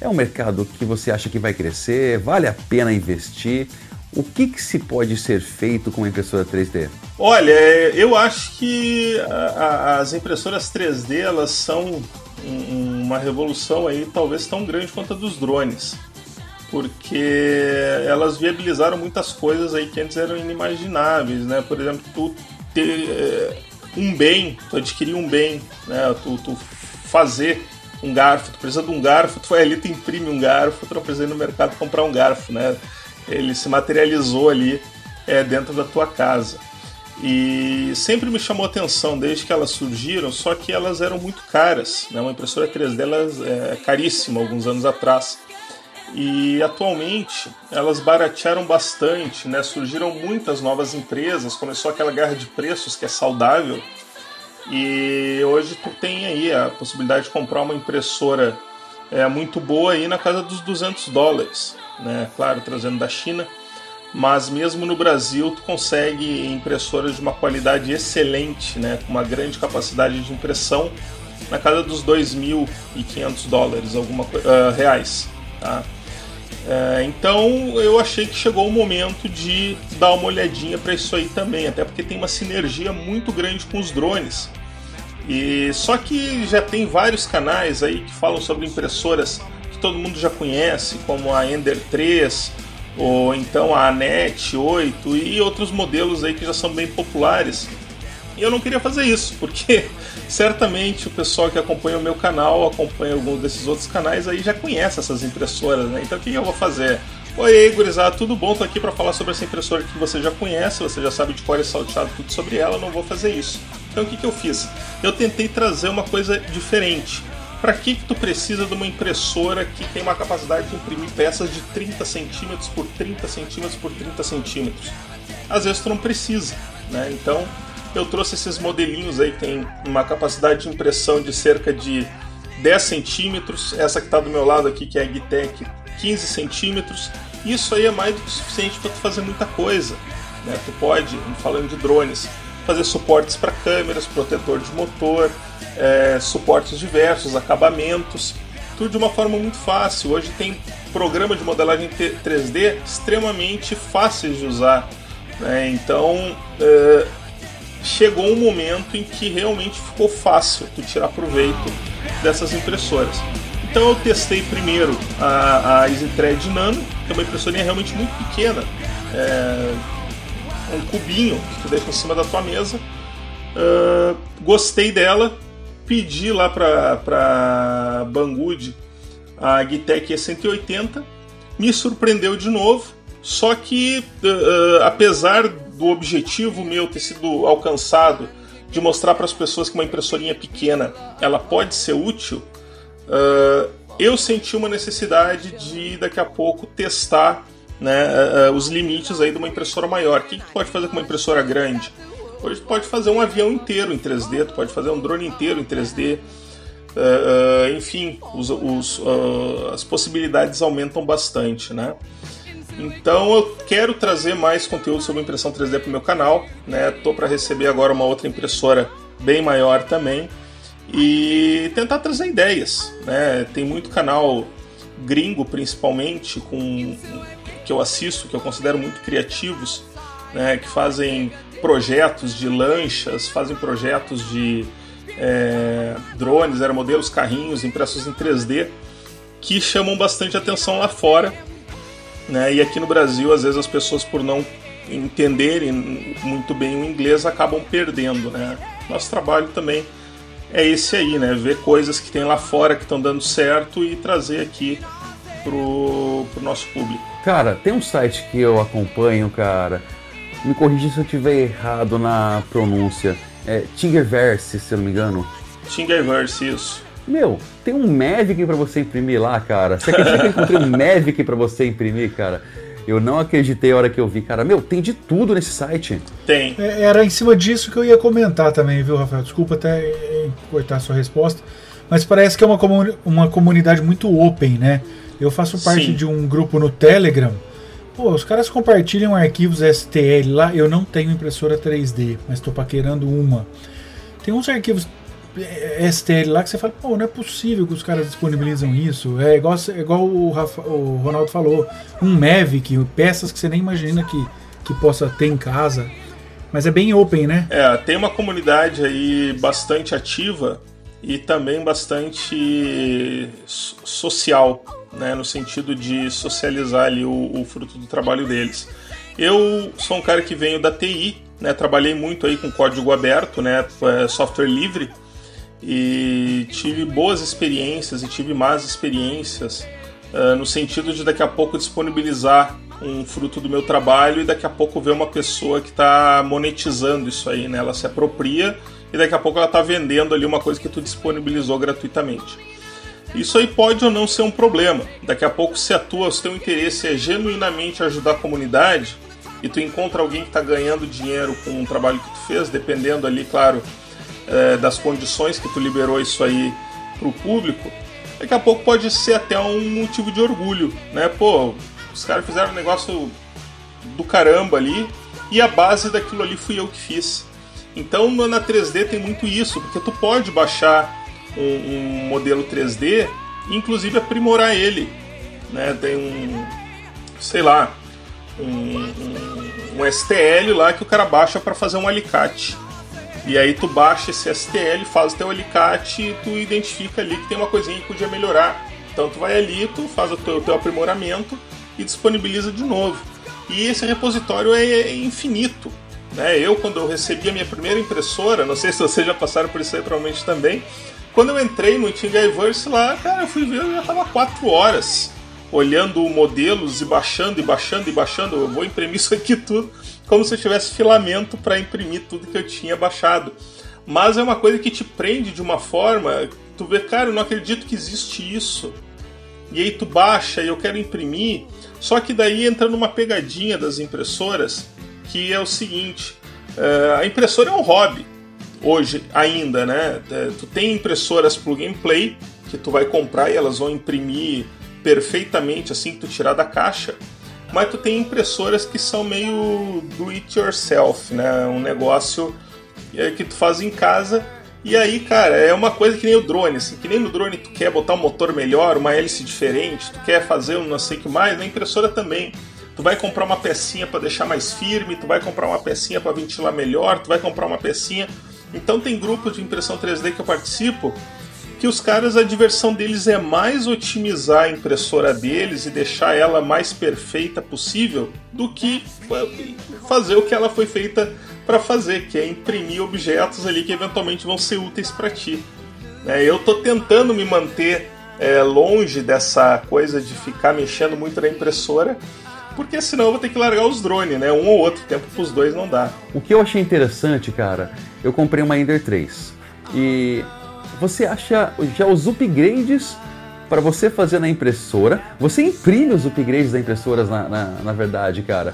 É um mercado que você acha que vai crescer? Vale a pena investir? O que, que se pode ser feito com uma impressora 3D? Olha, eu acho que a, a, as impressoras 3D elas são um, uma revolução aí talvez tão grande quanto a dos drones porque elas viabilizaram muitas coisas aí que antes eram inimagináveis, né? Por exemplo, tu ter eh, um bem, tu adquirir um bem, né? Tu, tu fazer um garfo, tu precisa de um garfo, tu vai ali, tu imprime um garfo, tu não precisa ir no mercado comprar um garfo, né? Ele se materializou ali é, dentro da tua casa. E sempre me chamou atenção desde que elas surgiram, só que elas eram muito caras. Né? Uma impressora 3D elas, é caríssima alguns anos atrás. E atualmente elas baratearam bastante, né? surgiram muitas novas empresas, começou aquela guerra de preços que é saudável. E hoje tu tem aí a possibilidade de comprar uma impressora é, muito boa aí na casa dos 200 dólares, né? Claro, trazendo da China, mas mesmo no Brasil tu consegue impressoras de uma qualidade excelente, né? Com uma grande capacidade de impressão na casa dos 2.500 dólares, alguma uh, reais, tá? É, então eu achei que chegou o momento de dar uma olhadinha para isso aí também, até porque tem uma sinergia muito grande com os drones. E só que já tem vários canais aí que falam sobre impressoras que todo mundo já conhece, como a Ender 3, ou então a ANET 8 e outros modelos aí que já são bem populares. E eu não queria fazer isso, porque certamente o pessoal que acompanha o meu canal, acompanha algum desses outros canais aí já conhece essas impressoras, né? Então o que eu vou fazer? Oi gurizada, tudo bom? Tô aqui para falar sobre essa impressora que você já conhece, você já sabe de cor e salteado tudo sobre ela, não vou fazer isso. Então o que, que eu fiz? Eu tentei trazer uma coisa diferente. Para que, que tu precisa de uma impressora que tem uma capacidade de imprimir peças de 30 centímetros por 30 centímetros por 30 centímetros? Às vezes tu não precisa, né? Então eu trouxe esses modelinhos aí tem uma capacidade de impressão de cerca de 10 centímetros, essa que está do meu lado aqui, que é a Gitec, 15 centímetros. Isso aí é mais do que suficiente para tu fazer muita coisa. Né? Tu pode, falando de drones, fazer suportes para câmeras, protetor de motor, é, suportes diversos, acabamentos, tudo de uma forma muito fácil. Hoje tem programa de modelagem 3D extremamente fáceis de usar. Né? Então é, chegou um momento em que realmente ficou fácil tu tirar proveito dessas impressoras. Então eu testei primeiro a, a EasyThread Nano, que é uma impressorinha realmente muito pequena, é um cubinho que tu deixa em cima da tua mesa. Uh, gostei dela, pedi lá para para Banggood a Gitec E180, me surpreendeu de novo, só que uh, apesar do objetivo meu ter sido alcançado de mostrar para as pessoas que uma impressorinha pequena ela pode ser útil, uh, eu senti uma necessidade de daqui a pouco testar né, uh, os limites aí de uma impressora maior. O que, que pode fazer com uma impressora grande? Hoje tu pode fazer um avião inteiro em 3D, tu pode fazer um drone inteiro em 3D. Uh, enfim, os, os, as possibilidades aumentam bastante, né? Então eu quero trazer mais conteúdo sobre impressão 3D para o meu canal, né? Tô para receber agora uma outra impressora bem maior também e tentar trazer ideias, né? Tem muito canal gringo principalmente com que eu assisto, que eu considero muito criativos, né? Que fazem projetos de lanchas, fazem projetos de é, drones, aeromodelos, carrinhos impressos em 3D que chamam bastante atenção lá fora né? E aqui no Brasil, às vezes as pessoas por não entenderem muito bem o inglês acabam perdendo, né? Nosso trabalho também é esse aí, né? Ver coisas que tem lá fora que estão dando certo e trazer aqui pro, pro nosso público. Cara, tem um site que eu acompanho, cara. Me corrija se eu estiver errado na pronúncia. É Tingerverse, se eu não me engano. Tingerverse, isso. Meu, tem um Mavic para você imprimir lá, cara. Você acredita que eu encontrei um Mavic para você imprimir, cara? Eu não acreditei a hora que eu vi, cara. Meu, tem de tudo nesse site. Tem. É, era em cima disso que eu ia comentar também, viu, Rafael? Desculpa até cortar a sua resposta. Mas parece que é uma, comuni uma comunidade muito open, né? Eu faço parte Sim. de um grupo no Telegram. Pô, os caras compartilham arquivos STL lá. Eu não tenho impressora 3D, mas estou paquerando uma. Tem uns arquivos STL lá que você fala, pô, não é possível que os caras disponibilizam isso. É igual, é igual o, Rafa, o Ronaldo falou, um Mavic, peças que você nem imagina que, que possa ter em casa. Mas é bem open, né? É, tem uma comunidade aí bastante ativa e também bastante social, né, no sentido de socializar ali o, o fruto do trabalho deles. Eu sou um cara que venho da TI, né, trabalhei muito aí com código aberto, né, é, software livre, e tive boas experiências e tive más experiências uh, no sentido de daqui a pouco disponibilizar um fruto do meu trabalho e daqui a pouco ver uma pessoa que está monetizando isso aí, né? Ela se apropria e daqui a pouco ela está vendendo ali uma coisa que tu disponibilizou gratuitamente. Isso aí pode ou não ser um problema. Daqui a pouco, se a tua, se teu interesse é genuinamente ajudar a comunidade e tu encontra alguém que está ganhando dinheiro com um trabalho que tu fez, dependendo ali, claro, é, das condições que tu liberou isso aí pro público, daqui a pouco pode ser até um motivo de orgulho, né? Pô, os caras fizeram um negócio do caramba ali e a base daquilo ali fui eu que fiz. Então na 3D tem muito isso, porque tu pode baixar um, um modelo 3D e inclusive aprimorar ele. Né? Tem um, sei lá, um, um, um STL lá que o cara baixa para fazer um alicate. E aí tu baixa esse STL, faz o teu alicate e tu identifica ali que tem uma coisinha que podia melhorar. Então tu vai ali, tu faz o teu, teu aprimoramento e disponibiliza de novo. E esse repositório é, é infinito. Né? Eu, quando eu recebi a minha primeira impressora, não sei se vocês já passaram por isso aí, provavelmente também, quando eu entrei no Thingiverse lá, cara, eu fui ver, eu já tava 4 horas olhando modelos e baixando e baixando e baixando. Eu vou imprimir isso aqui tudo como se eu tivesse filamento para imprimir tudo que eu tinha baixado. Mas é uma coisa que te prende de uma forma, tu vê, cara, eu não acredito que existe isso. E aí tu baixa e eu quero imprimir. Só que daí entra numa pegadinha das impressoras, que é o seguinte: uh, a impressora é um hobby hoje ainda, né? É, tu tem impressoras plug and play que tu vai comprar e elas vão imprimir perfeitamente assim que tu tirar da caixa. Mas tu tem impressoras que são meio do it yourself, né? Um negócio é, que tu faz em casa. E aí, cara, é uma coisa que nem o drone, assim, que nem no drone tu quer botar um motor melhor, uma hélice diferente, tu quer fazer um não sei o que mais, na impressora também. Tu vai comprar uma pecinha para deixar mais firme, tu vai comprar uma pecinha para ventilar melhor, tu vai comprar uma pecinha. Então tem grupos de impressão 3D que eu participo que os caras a diversão deles é mais otimizar a impressora deles e deixar ela mais perfeita possível do que fazer o que ela foi feita para fazer, que é imprimir objetos ali que eventualmente vão ser úteis para ti. É, eu estou tentando me manter é, longe dessa coisa de ficar mexendo muito na impressora, porque senão eu vou ter que largar os drones, né? Um ou outro tempo os dois não dá. O que eu achei interessante, cara, eu comprei uma Ender 3 e você acha já os upgrades para você fazer na impressora. Você imprime os upgrades da impressora, na, na, na, verdade, cara.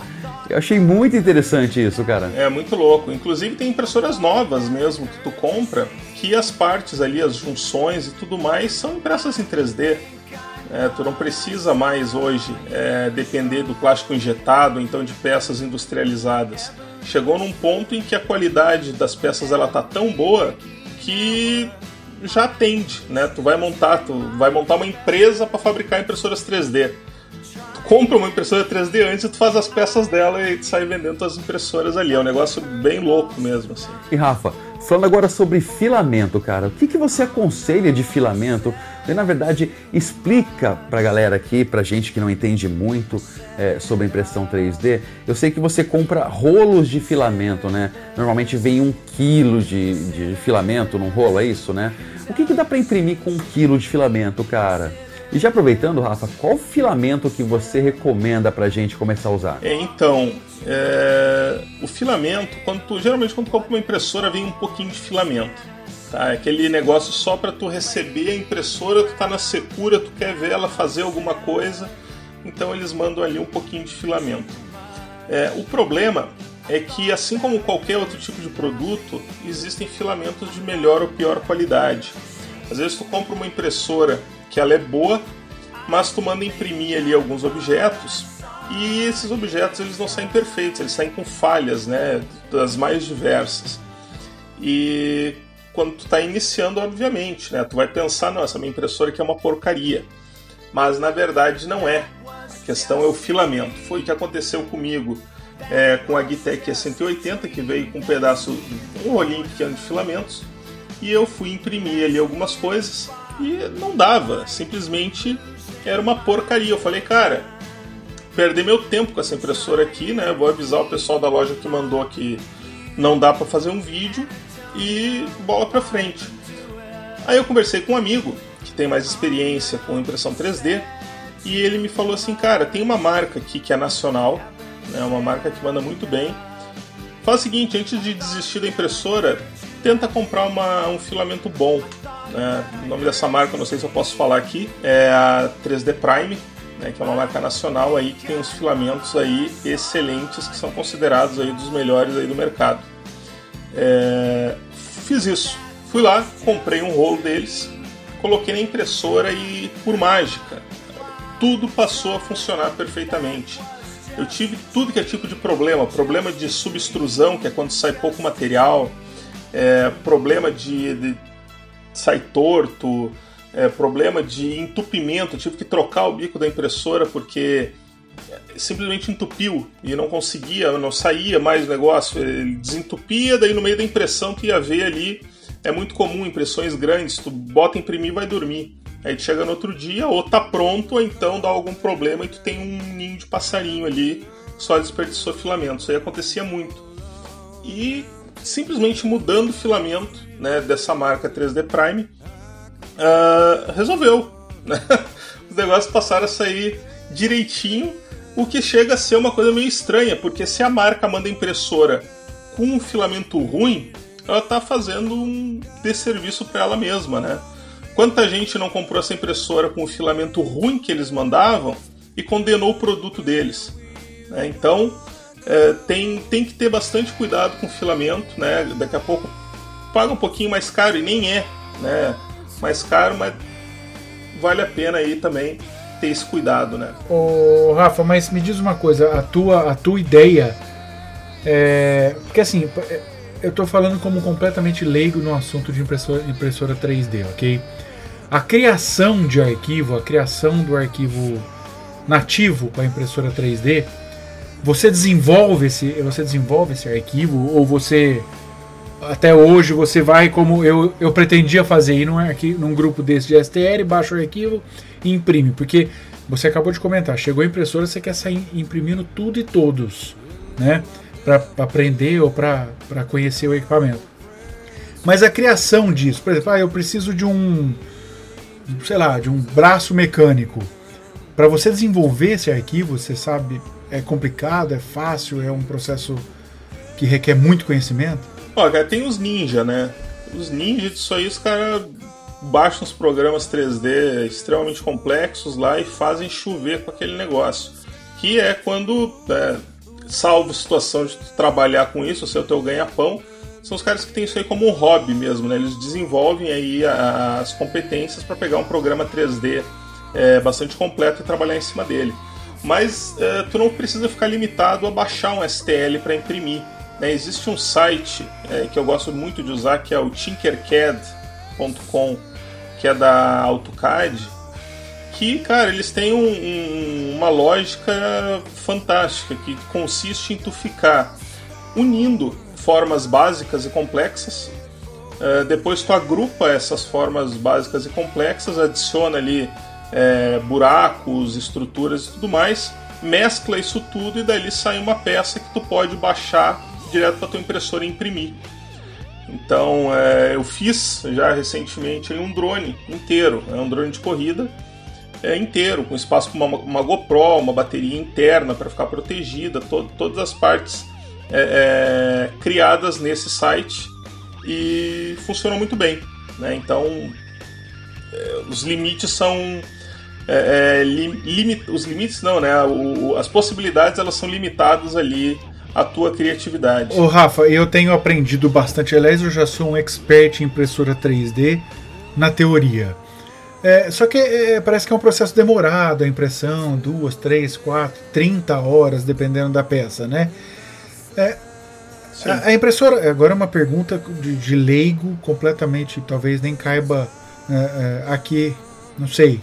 Eu achei muito interessante isso, cara. É muito louco. Inclusive tem impressoras novas mesmo que tu compra, que as partes ali, as junções e tudo mais são impressas em 3D. É, tu não precisa mais hoje é, depender do plástico injetado, então de peças industrializadas. Chegou num ponto em que a qualidade das peças ela tá tão boa que já atende, né? Tu vai montar, tu vai montar uma empresa para fabricar impressoras 3D. Tu compra uma impressora 3D antes e tu faz as peças dela e sai vendendo as impressoras ali. É um negócio bem louco mesmo, assim. E Rafa, falando agora sobre filamento, cara, o que, que você aconselha de filamento? E na verdade explica pra galera aqui, pra gente que não entende muito é, sobre impressão 3D. Eu sei que você compra rolos de filamento, né? Normalmente vem um quilo de, de filamento num rolo, é isso, né? O que, que dá para imprimir com um quilo de filamento, cara? E já aproveitando, Rafa, qual filamento que você recomenda para a gente começar a usar? É, então, é... o filamento, quando tu, geralmente quando tu compra uma impressora, vem um pouquinho de filamento. Tá? É aquele negócio só para tu receber a impressora, tu tá na secura, tu quer ver ela fazer alguma coisa, então eles mandam ali um pouquinho de filamento. É, o problema é que, assim como qualquer outro tipo de produto, existem filamentos de melhor ou pior qualidade. Às vezes tu compra uma impressora que ela é boa, mas tu manda imprimir ali alguns objetos e esses objetos eles não saem perfeitos, eles saem com falhas, né, das mais diversas. E quando tu está iniciando, obviamente, né, tu vai pensar, nossa, minha impressora aqui é uma porcaria. Mas na verdade não é. A questão é o filamento. Foi o que aconteceu comigo é, com a Gitec E180, que veio com um pedaço, um rolinho pequeno de filamentos, e eu fui imprimir ali algumas coisas e não dava, simplesmente era uma porcaria. Eu falei, cara, perder meu tempo com essa impressora aqui, né? Vou avisar o pessoal da loja que mandou que não dá para fazer um vídeo e bola para frente. Aí eu conversei com um amigo que tem mais experiência com impressão 3D e ele me falou assim, cara, tem uma marca aqui que é nacional, é né, uma marca que manda muito bem. Faz o seguinte, antes de desistir da impressora, tenta comprar uma, um filamento bom. Né? O nome dessa marca, não sei se eu posso falar aqui, é a 3D Prime, né, que é uma marca nacional aí que tem uns filamentos aí excelentes que são considerados aí dos melhores aí do mercado. É, fiz isso, fui lá, comprei um rolo deles, coloquei na impressora e por mágica tudo passou a funcionar perfeitamente. Eu tive tudo que é tipo de problema, problema de subextrusão, que é quando sai pouco material, é, problema de, de sai torto, é, problema de entupimento, eu tive que trocar o bico da impressora porque simplesmente entupiu e não conseguia, não saía mais o negócio, ele desentupia, daí no meio da impressão tu ia ver ali, é muito comum impressões grandes, tu bota imprimir vai dormir. Aí tu chega no outro dia, ou tá pronto, ou então dá algum problema e tu tem um ninho de passarinho ali, só desperdiçou filamento. Isso aí acontecia muito. E simplesmente mudando o filamento né, dessa marca 3D Prime, uh, resolveu. Né? Os negócios passaram a sair direitinho, o que chega a ser uma coisa meio estranha, porque se a marca manda impressora com um filamento ruim, ela está fazendo um desserviço para ela mesma, né? Quanta gente não comprou essa impressora com o filamento ruim que eles mandavam e condenou o produto deles? Né? Então, é, tem, tem que ter bastante cuidado com o filamento, né? Daqui a pouco paga um pouquinho mais caro e nem é, né? Mais caro, mas vale a pena aí também ter esse cuidado, né? Ô, Rafa, mas me diz uma coisa, a tua, a tua ideia é. Porque assim, eu estou falando como completamente leigo no assunto de impressora, impressora 3D, ok? A criação de arquivo, a criação do arquivo nativo para impressora 3D, você desenvolve esse, você desenvolve esse arquivo ou você até hoje você vai como eu, eu pretendia fazer ir num, arquivo, num grupo desse de STL, baixa o arquivo e imprime, porque você acabou de comentar, chegou a impressora, você quer sair imprimindo tudo e todos, né? Para aprender ou para conhecer o equipamento. Mas a criação disso, por exemplo, ah, eu preciso de um, sei lá, de um braço mecânico. Para você desenvolver esse arquivo, você sabe, é complicado, é fácil, é um processo que requer muito conhecimento? Olha, tem os ninja, né? Os ninja disso aí, os caras baixam os programas 3D extremamente complexos lá e fazem chover com aquele negócio. Que é quando, é, salvo situação de trabalhar com isso, o seu teu ganha-pão, são os caras que têm isso aí como um hobby mesmo, né? Eles desenvolvem aí as competências para pegar um programa 3D é, bastante completo e trabalhar em cima dele. Mas é, tu não precisa ficar limitado a baixar um STL para imprimir. Né? Existe um site é, que eu gosto muito de usar que é o tinkercad.com, que é da AutoCAD, que, cara, eles têm um, um, uma lógica fantástica que consiste em tu ficar unindo formas básicas e complexas. Uh, depois tu agrupa essas formas básicas e complexas, adiciona ali é, buracos, estruturas e tudo mais, mescla isso tudo e dali sai uma peça que tu pode baixar direto para tua impressora imprimir. Então é, eu fiz já recentemente um drone inteiro, é um drone de corrida é, inteiro, com espaço para uma, uma, GoPro, uma bateria interna para ficar protegida, to todas as partes é, é, criadas nesse site e funcionou muito bem. Né? Então é, os limites são é, lim, os limites não, né? O, as possibilidades elas são limitadas ali à tua criatividade. Ô Rafa, eu tenho aprendido bastante. Aliás, eu já sou um expert em impressora 3D na teoria. É, só que é, parece que é um processo demorado, a impressão, duas, três, quatro, trinta horas, dependendo da peça, né? É, a, a, impressora, agora é uma pergunta de, de leigo, completamente, talvez nem caiba é, é, aqui, não sei.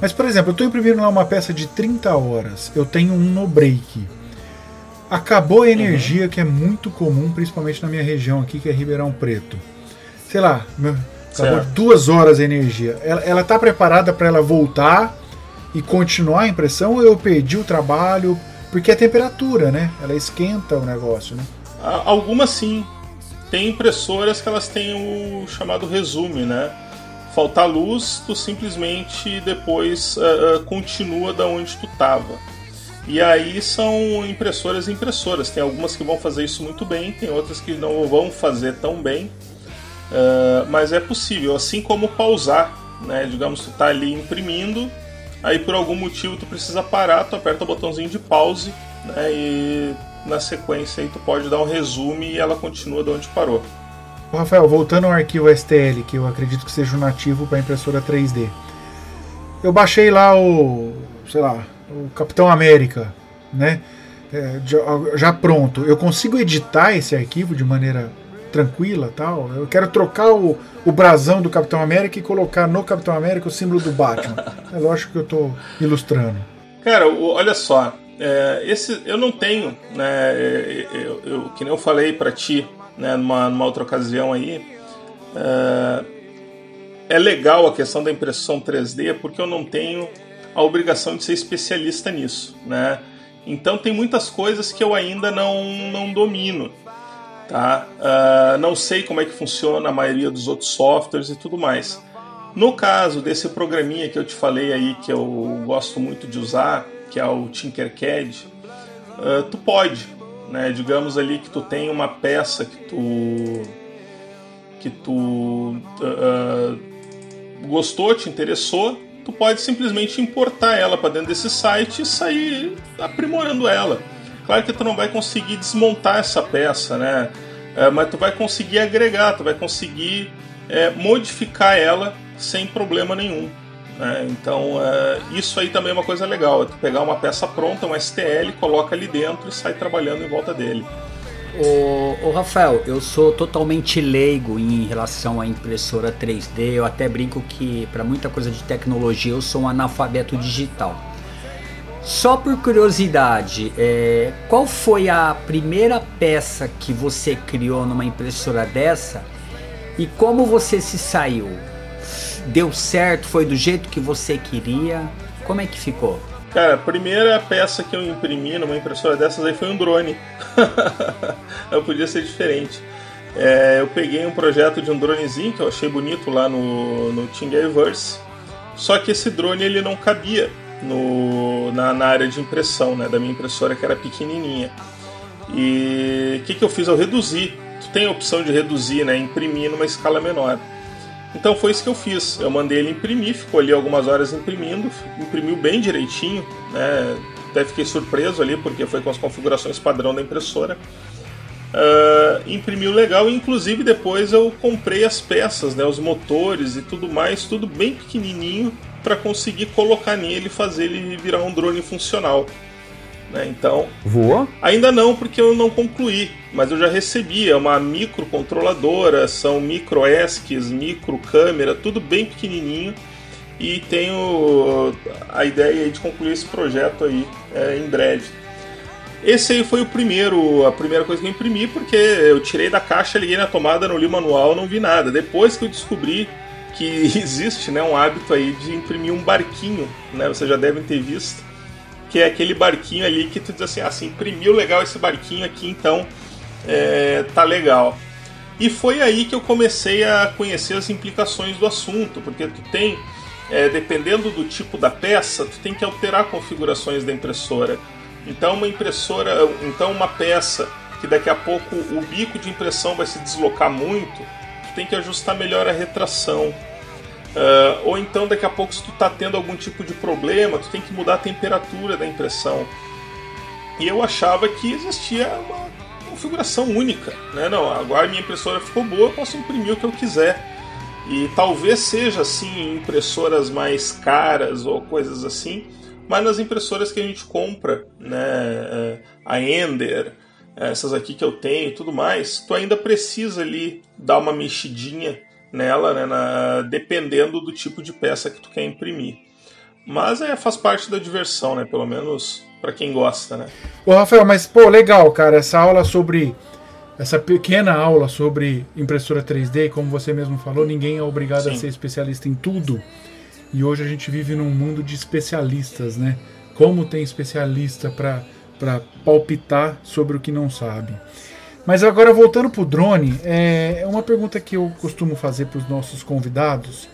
Mas, por exemplo, eu estou imprimindo lá uma peça de 30 horas, eu tenho um no break. Acabou a energia, uhum. que é muito comum, principalmente na minha região aqui, que é Ribeirão Preto. Sei lá, acabou duas horas de energia. Ela, ela tá preparada para ela voltar e continuar a impressão ou eu perdi o trabalho? Porque é temperatura, né? Ela esquenta o negócio, né? Algumas sim. Tem impressoras que elas têm o chamado resume, né? Faltar luz, tu simplesmente depois uh, uh, continua da onde tu tava. E aí são impressoras e impressoras. Tem algumas que vão fazer isso muito bem, tem outras que não vão fazer tão bem. Uh, mas é possível, assim como pausar, né? Digamos, tu tá ali imprimindo, aí por algum motivo tu precisa parar, tu aperta o botãozinho de pause, né? E na sequência aí tu pode dar um resumo e ela continua de onde parou. Rafael, voltando ao arquivo STL, que eu acredito que seja um nativo para impressora 3D. Eu baixei lá o, sei lá, o Capitão América, né? É, já, já pronto. Eu consigo editar esse arquivo de maneira tranquila tal. Eu quero trocar o, o brasão do Capitão América e colocar no Capitão América o símbolo do Batman. é lógico que eu estou ilustrando. Cara, olha só. É, esse eu não tenho, né? Eu, eu, que nem eu falei para ti, né? Numa, numa outra ocasião aí. É, é legal a questão da impressão 3D porque eu não tenho a obrigação de ser especialista nisso, né? Então tem muitas coisas que eu ainda não, não domino, tá? Uh, não sei como é que funciona a maioria dos outros softwares e tudo mais. No caso desse programinha que eu te falei aí que eu gosto muito de usar, que é o Tinkercad, uh, tu pode, né? Digamos ali que tu tem uma peça que tu que tu uh, gostou, te interessou, tu pode simplesmente importar ela para dentro desse site e sair aprimorando ela. Claro que tu não vai conseguir desmontar essa peça, né? É, mas tu vai conseguir agregar, tu vai conseguir é, modificar ela sem problema nenhum. Né? Então é, isso aí também é uma coisa legal, é tu pegar uma peça pronta, um STL, coloca ali dentro e sai trabalhando em volta dele. Ô, ô, Rafael, eu sou totalmente leigo em relação à impressora 3D. Eu até brinco que para muita coisa de tecnologia eu sou um analfabeto digital. Só por curiosidade, é, qual foi a primeira peça que você criou numa impressora dessa e como você se saiu? Deu certo? Foi do jeito que você queria? Como é que ficou? Cara, a primeira peça que eu imprimi numa impressora dessas aí foi um drone. não podia ser diferente. É, eu peguei um projeto de um dronezinho que eu achei bonito lá no, no. Só que esse drone ele não cabia no, na, na área de impressão né, da minha impressora, que era pequenininha. E o que, que eu fiz? Eu reduzi. Tu tem a opção de reduzir, né, imprimir numa escala menor. Então foi isso que eu fiz. Eu mandei ele imprimir, ficou ali algumas horas imprimindo, imprimiu bem direitinho, né? Até fiquei surpreso ali porque foi com as configurações padrão da impressora. Uh, imprimiu legal, inclusive depois eu comprei as peças, né, os motores e tudo mais, tudo bem pequenininho para conseguir colocar nele e fazer ele virar um drone funcional. Né? Então. Voou? Ainda não, porque eu não concluí. Mas eu já recebi. É uma microcontroladora, são micro ESCs, micro câmera, tudo bem pequenininho. E tenho a ideia de concluir esse projeto aí é, em breve. Esse aí foi o primeiro, a primeira coisa que eu imprimi, porque eu tirei da caixa, liguei na tomada, não li o manual, não vi nada. Depois que eu descobri que existe né, um hábito aí de imprimir um barquinho, né? Vocês já devem ter visto que é aquele barquinho ali que tu diz assim, ah, imprimiu legal esse barquinho aqui, então é, tá legal. E foi aí que eu comecei a conhecer as implicações do assunto, porque tu tem, é, dependendo do tipo da peça, tu tem que alterar configurações da impressora. Então uma impressora, então uma peça que daqui a pouco o bico de impressão vai se deslocar muito, tu tem que ajustar melhor a retração. Uh, ou então daqui a pouco se tu está tendo algum tipo de problema, tu tem que mudar a temperatura da impressão. E eu achava que existia uma configuração única, né? Não, agora minha impressora ficou boa, eu posso imprimir o que eu quiser. E talvez seja assim em impressoras mais caras ou coisas assim, mas nas impressoras que a gente compra, né, eh, a Ender, essas aqui que eu tenho e tudo mais, tu ainda precisa ali dar uma mexidinha nela, né, na, dependendo do tipo de peça que tu quer imprimir. Mas é, faz parte da diversão, né? Pelo menos para quem gosta, né? Ô, Rafael, mas pô, legal, cara, essa aula sobre essa pequena aula sobre impressora 3D, como você mesmo falou, ninguém é obrigado Sim. a ser especialista em tudo. E hoje a gente vive num mundo de especialistas, né? Como tem especialista para palpitar sobre o que não sabe. Mas agora voltando para o drone, é uma pergunta que eu costumo fazer para os nossos convidados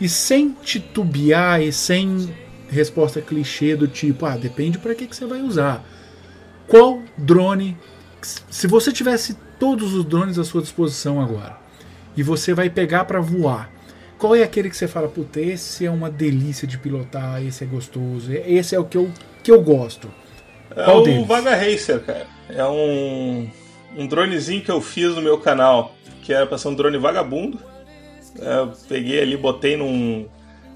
e sem titubear e sem resposta clichê do tipo, ah, depende para que, que você vai usar. Qual drone, se você tivesse todos os drones à sua disposição agora e você vai pegar para voar, qual é aquele que você fala, puta, esse é uma delícia de pilotar, esse é gostoso, esse é o que eu, que eu gosto? Qual é o deles? Vaga Racer, cara. É um um dronezinho que eu fiz no meu canal, que era para ser um drone vagabundo. É, eu peguei ali, botei num,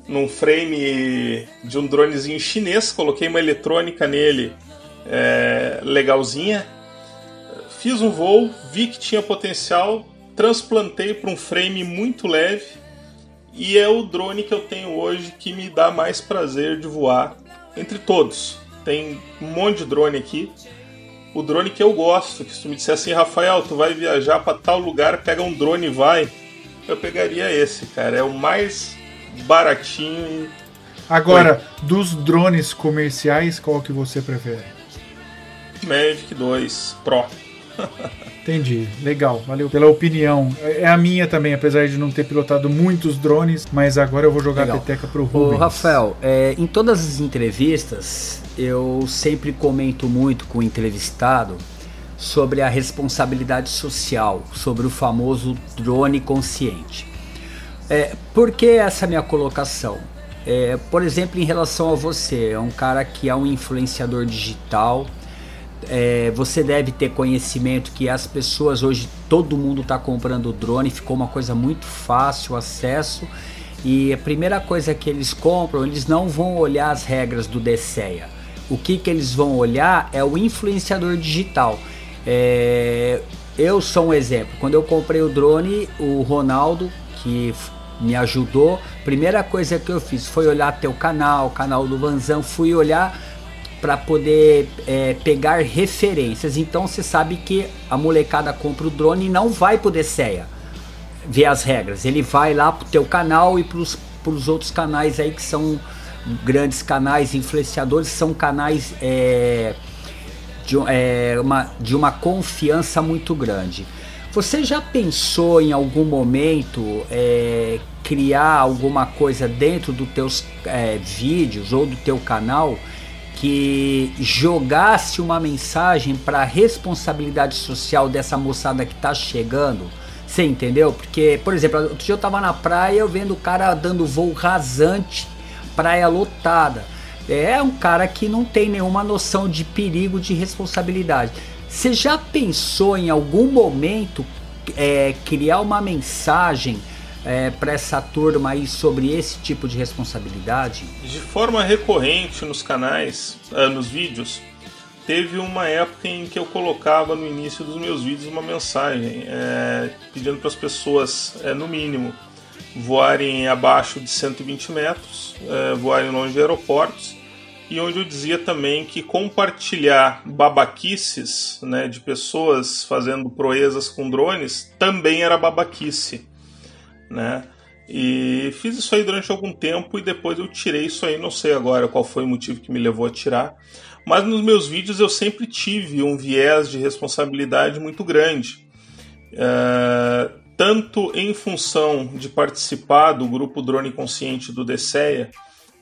num frame de um dronezinho chinês, coloquei uma eletrônica nele é, legalzinha. Fiz um voo, vi que tinha potencial, transplantei para um frame muito leve e é o drone que eu tenho hoje que me dá mais prazer de voar entre todos. Tem um monte de drone aqui, o drone que eu gosto. Que se tu me disser assim, Rafael, tu vai viajar para tal lugar, pega um drone e vai. eu pegaria esse, cara. É o mais baratinho. Agora, dos drones comerciais, qual que você prefere? Magic 2 Pro. Entendi, legal, valeu pela opinião. É a minha também, apesar de não ter pilotado muitos drones, mas agora eu vou jogar Legal. a peteca pro Ô, Rubens. Rafael, é, em todas as entrevistas eu sempre comento muito com o entrevistado sobre a responsabilidade social, sobre o famoso drone consciente. É, por que essa minha colocação? É, por exemplo, em relação a você, é um cara que é um influenciador digital. É, você deve ter conhecimento que as pessoas hoje, todo mundo está comprando drone, ficou uma coisa muito fácil o acesso. E a primeira coisa que eles compram, eles não vão olhar as regras do DCEA. O que, que eles vão olhar é o influenciador digital. É, eu sou um exemplo. Quando eu comprei o drone, o Ronaldo, que me ajudou, primeira coisa que eu fiz foi olhar teu canal, o canal do Vanzão, fui olhar para poder é, pegar referências. Então você sabe que a molecada compra o drone e não vai pro DCEA ver as regras. Ele vai lá pro teu canal e pros, pros outros canais aí que são grandes canais influenciadores, são canais é, de, é, uma, de uma confiança muito grande. Você já pensou em algum momento é, criar alguma coisa dentro dos teus é, vídeos ou do teu canal que jogasse uma mensagem para a responsabilidade social dessa moçada que tá chegando? Você entendeu? Porque, por exemplo, outro dia eu tava na praia eu vendo o cara dando voo rasante, praia lotada. É um cara que não tem nenhuma noção de perigo, de responsabilidade. Você já pensou em algum momento é, criar uma mensagem para essa turma aí sobre esse tipo de responsabilidade? De forma recorrente nos canais, ah, nos vídeos, teve uma época em que eu colocava no início dos meus vídeos uma mensagem é, pedindo para as pessoas, é, no mínimo, voarem abaixo de 120 metros, é, voarem longe de aeroportos, e onde eu dizia também que compartilhar babaquices né, de pessoas fazendo proezas com drones também era babaquice. Né? E fiz isso aí durante algum tempo e depois eu tirei isso aí, não sei agora qual foi o motivo que me levou a tirar. Mas nos meus vídeos eu sempre tive um viés de responsabilidade muito grande. É, tanto em função de participar do grupo Drone Consciente do DCEA,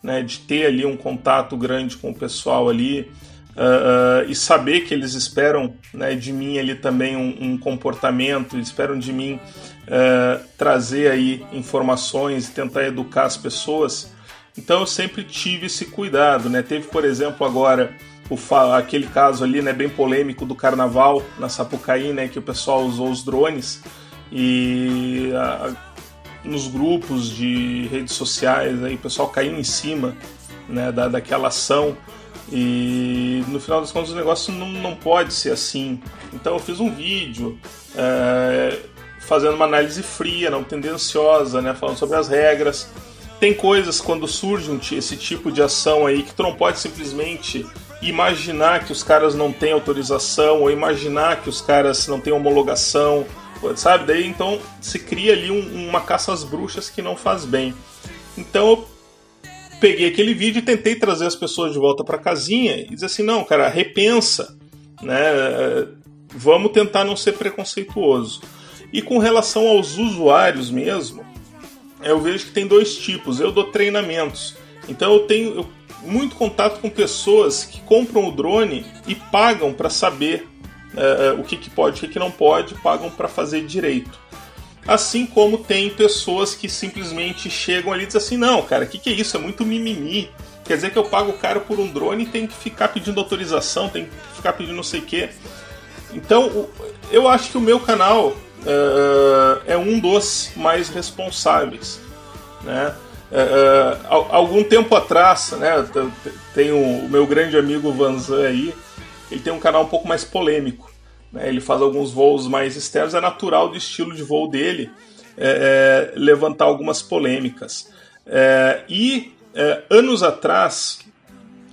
né, de ter ali um contato grande com o pessoal ali uh, uh, e saber que eles esperam né, de mim ali também um, um comportamento, esperam de mim uh, trazer aí informações e tentar educar as pessoas. Então eu sempre tive esse cuidado, né? Teve, por exemplo, agora o aquele caso ali, né, bem polêmico do carnaval na Sapucaí, né, que o pessoal usou os drones e a, nos grupos de redes sociais aí o pessoal caiu em cima né, da, daquela ação e no final das contas o negócio não, não pode ser assim. Então eu fiz um vídeo é, fazendo uma análise fria, não tendenciosa, né, falando sobre as regras. Tem coisas quando surge um, esse tipo de ação aí que tu não pode simplesmente imaginar que os caras não têm autorização ou imaginar que os caras não têm homologação, sabe? Daí então se cria ali um, uma caça às bruxas que não faz bem. Então eu peguei aquele vídeo e tentei trazer as pessoas de volta para casinha e dizer assim, não, cara, repensa, né? Vamos tentar não ser preconceituoso. E com relação aos usuários mesmo, eu vejo que tem dois tipos. Eu dou treinamentos. Então eu tenho muito contato com pessoas que compram o drone e pagam para saber uh, o que, que pode e o que, que não pode, pagam para fazer direito. Assim como tem pessoas que simplesmente chegam ali e dizem assim: não, cara, o que, que é isso? É muito mimimi. Quer dizer que eu pago caro por um drone e tem que ficar pedindo autorização, tem que ficar pedindo não sei o quê. Então, eu acho que o meu canal é um dos mais responsáveis. Né? Uh, algum tempo atrás, né, tem o, meu grande amigo Vanzan aí, ele tem um canal um pouco mais polêmico. Né? Ele faz alguns voos mais externos, é natural do estilo de voo dele é, é, levantar algumas polêmicas. É, e anos atrás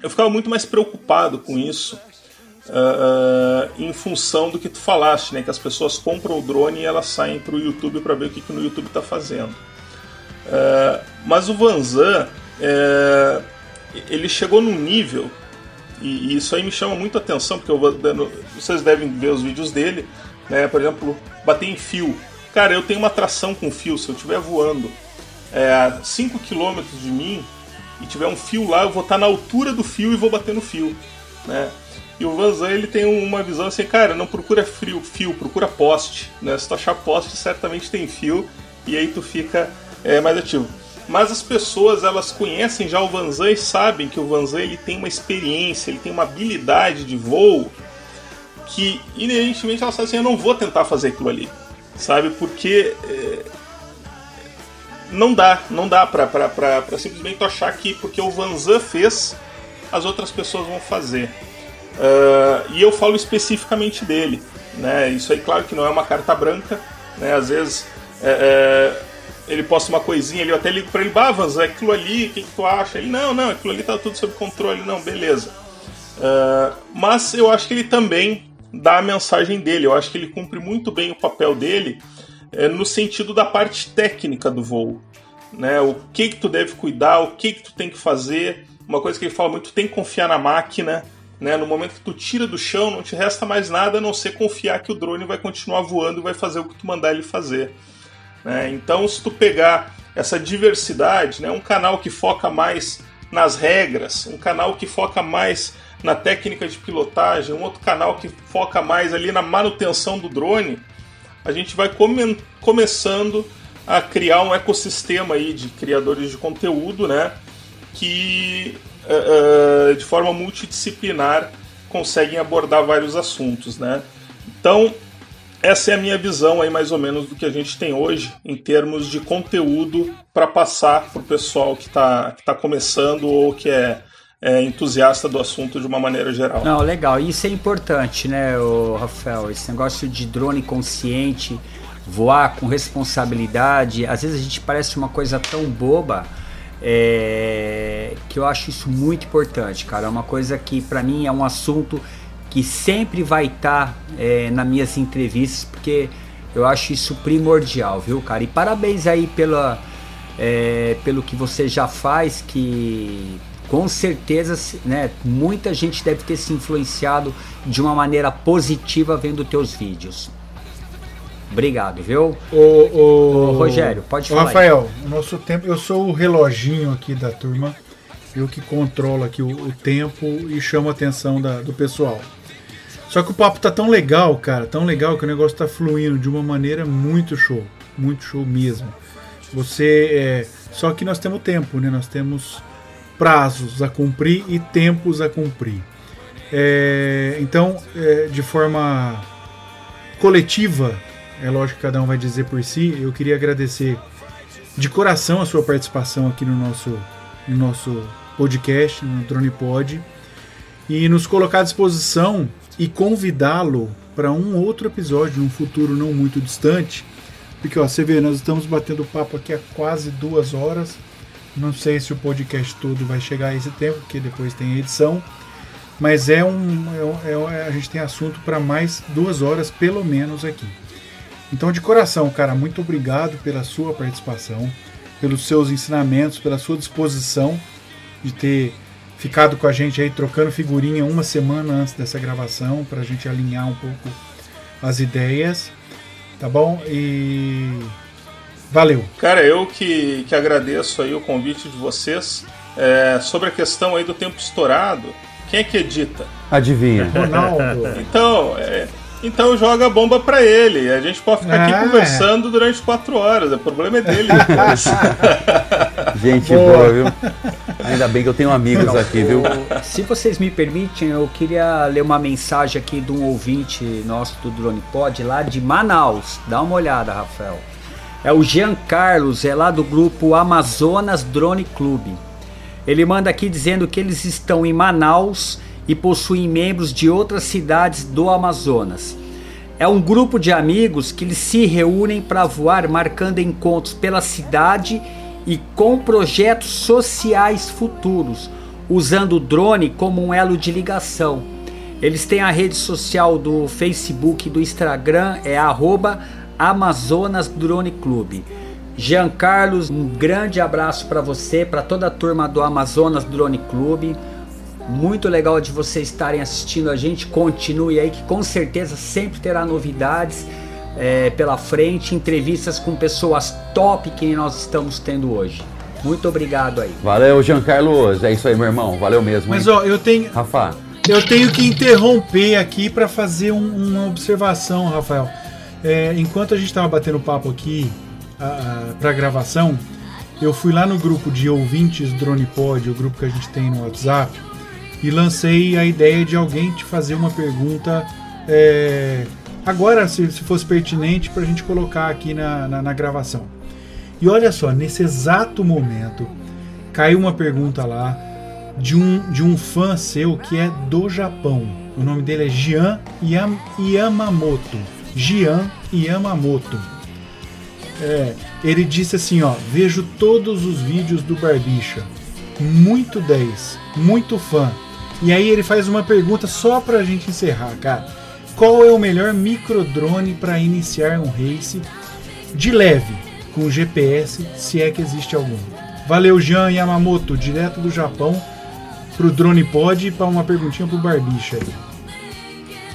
eu ficava muito mais preocupado com isso, uh, uh, em função do que tu falaste, né? Que as pessoas compram o drone e elas saem para o YouTube para ver o que, que no YouTube está fazendo. Uh, mas o Vanzan, é, ele chegou num nível, e, e, isso aí me chama muito atenção, porque eu, vocês devem ver os vídeos dele, né? Por exemplo, bater em fio. Cara, eu tenho uma tração com fio, se eu estiver voando é, a 5 km de mim e tiver um fio lá, eu vou estar na altura do fio e vou bater no fio. Né? E o Van ele tem uma visão assim, cara, não procura fio, fio procura poste. Né? Se tu achar poste, certamente tem fio e aí tu fica é, mais ativo. Mas as pessoas elas conhecem já o Van e sabem que o Van ele tem uma experiência, ele tem uma habilidade de voo que inerentemente elas sabem assim, eu não vou tentar fazer aquilo ali, sabe? Porque é, não dá, não dá pra, pra, pra, pra simplesmente achar que porque o Vanzan fez, as outras pessoas vão fazer. Uh, e eu falo especificamente dele. Né? Isso aí, claro que não é uma carta branca. Né? Às vezes é, é, ele posta uma coisinha ali, eu até ligo pra ele, bah, Vanzan, aquilo ali, o que, que, tu acha? Ele, não, não, aquilo ali tá tudo sob controle. Não, beleza. Uh, mas eu acho que ele também dá a mensagem dele. Eu acho que ele cumpre muito bem o papel dele é, no sentido da parte técnica do voo. Né? O que, que tu deve cuidar, o que, que tu tem que fazer. Uma coisa que ele fala muito, tem que confiar na máquina. Né? No momento que tu tira do chão, não te resta mais nada a não ser confiar que o drone vai continuar voando e vai fazer o que tu mandar ele fazer. Né? Então, se tu pegar essa diversidade, né? um canal que foca mais nas regras, um canal que foca mais na técnica de pilotagem, um outro canal que foca mais ali na manutenção do drone, a gente vai come começando a criar um ecossistema aí de criadores de conteúdo, né? Que uh, de forma multidisciplinar conseguem abordar vários assuntos, né? Então essa é a minha visão aí mais ou menos do que a gente tem hoje em termos de conteúdo para passar para o pessoal que está que tá começando ou que é é, entusiasta do assunto de uma maneira geral. Não, legal. Isso é importante, né, Rafael? Esse negócio de drone consciente, voar com responsabilidade. Às vezes a gente parece uma coisa tão boba. É, que eu acho isso muito importante, cara. É uma coisa que para mim é um assunto que sempre vai estar tá, é, nas minhas entrevistas, porque eu acho isso primordial, viu, cara? E parabéns aí pela, é, pelo que você já faz, que com certeza, né, muita gente deve ter se influenciado de uma maneira positiva vendo teus vídeos. Obrigado, viu? O, o, o Rogério, pode falar. Rafael, o nosso tempo, eu sou o reloginho aqui da turma, eu que controlo aqui o, o tempo e chamo a atenção da, do pessoal. Só que o papo tá tão legal, cara, tão legal que o negócio tá fluindo de uma maneira muito show, muito show mesmo. Você é, só que nós temos tempo, né? Nós temos prazos a cumprir e tempos a cumprir. É, então, é, de forma coletiva, é lógico que cada um vai dizer por si, eu queria agradecer de coração a sua participação aqui no nosso, no nosso podcast, no Drone Pod, e nos colocar à disposição e convidá-lo para um outro episódio, num futuro não muito distante. Porque ó, você vê, nós estamos batendo papo aqui há quase duas horas. Não sei se o podcast todo vai chegar a esse tempo, porque depois tem edição. Mas é um. É, é, é a gente tem assunto para mais duas horas, pelo menos, aqui. Então, de coração, cara, muito obrigado pela sua participação, pelos seus ensinamentos, pela sua disposição de ter ficado com a gente aí trocando figurinha uma semana antes dessa gravação, para a gente alinhar um pouco as ideias, tá bom? E Valeu. Cara, eu que, que agradeço aí o convite de vocês. É, sobre a questão aí do tempo estourado, quem é que edita? Adivinha. Ronaldo. Então, é, então joga a bomba para ele. A gente pode ficar aqui Ah, conversando durante quatro horas. O problema é dele. Gente boa, viu? Ainda bem que eu tenho amigos aqui, viu? Se vocês me permitem, eu queria ler uma mensagem aqui de um ouvinte nosso do Drone Pod lá de Manaus. Dá uma olhada, Rafael. É o Jean Carlos, é lá do grupo Amazonas Drone Clube. Ele manda aqui dizendo que eles estão em Manaus e possuem membros de outras cidades do Amazonas. É um grupo de amigos que eles se reúnem para voar, marcando encontros pela cidade e com projetos sociais futuros, usando o drone como um elo de ligação. Eles têm a rede social do Facebook e do Instagram, é arroba Amazonas Drone Clube. Jean Carlos, um grande abraço para você, para toda a turma do Amazonas Drone Clube. Muito legal de vocês estarem assistindo a gente. Continue aí, que com certeza sempre terá novidades é, pela frente, entrevistas com pessoas top que nós estamos tendo hoje. Muito obrigado aí. Valeu, Jean Carlos. É isso aí, meu irmão. Valeu mesmo. Mas hein? ó, eu tenho, Rafa, eu tenho que interromper aqui para fazer um- uma observação, Rafael. É, enquanto a gente estava batendo papo aqui para gravação, eu fui lá no grupo de ouvintes DronePod, o grupo que a gente tem no WhatsApp, e lancei a ideia de alguém te fazer uma pergunta é, agora, se, se fosse pertinente, para a gente colocar aqui na, na, na gravação. E olha só, nesse exato momento, caiu uma pergunta lá de um, de um fã seu que é do Japão. O nome dele é Jian Yam- Yamamoto. Jian Yamamoto. É, ele disse assim, ó, vejo todos os vídeos do Barbicha. Muito 10, muito fã. E aí ele faz uma pergunta só pra gente encerrar, cara. Qual é o melhor microdrone para iniciar um race de leve, com GPS, se é que existe algum? Valeu, Jean Yamamoto, direto do Japão, pro Drone Pod e para uma perguntinha pro Barbicha aí.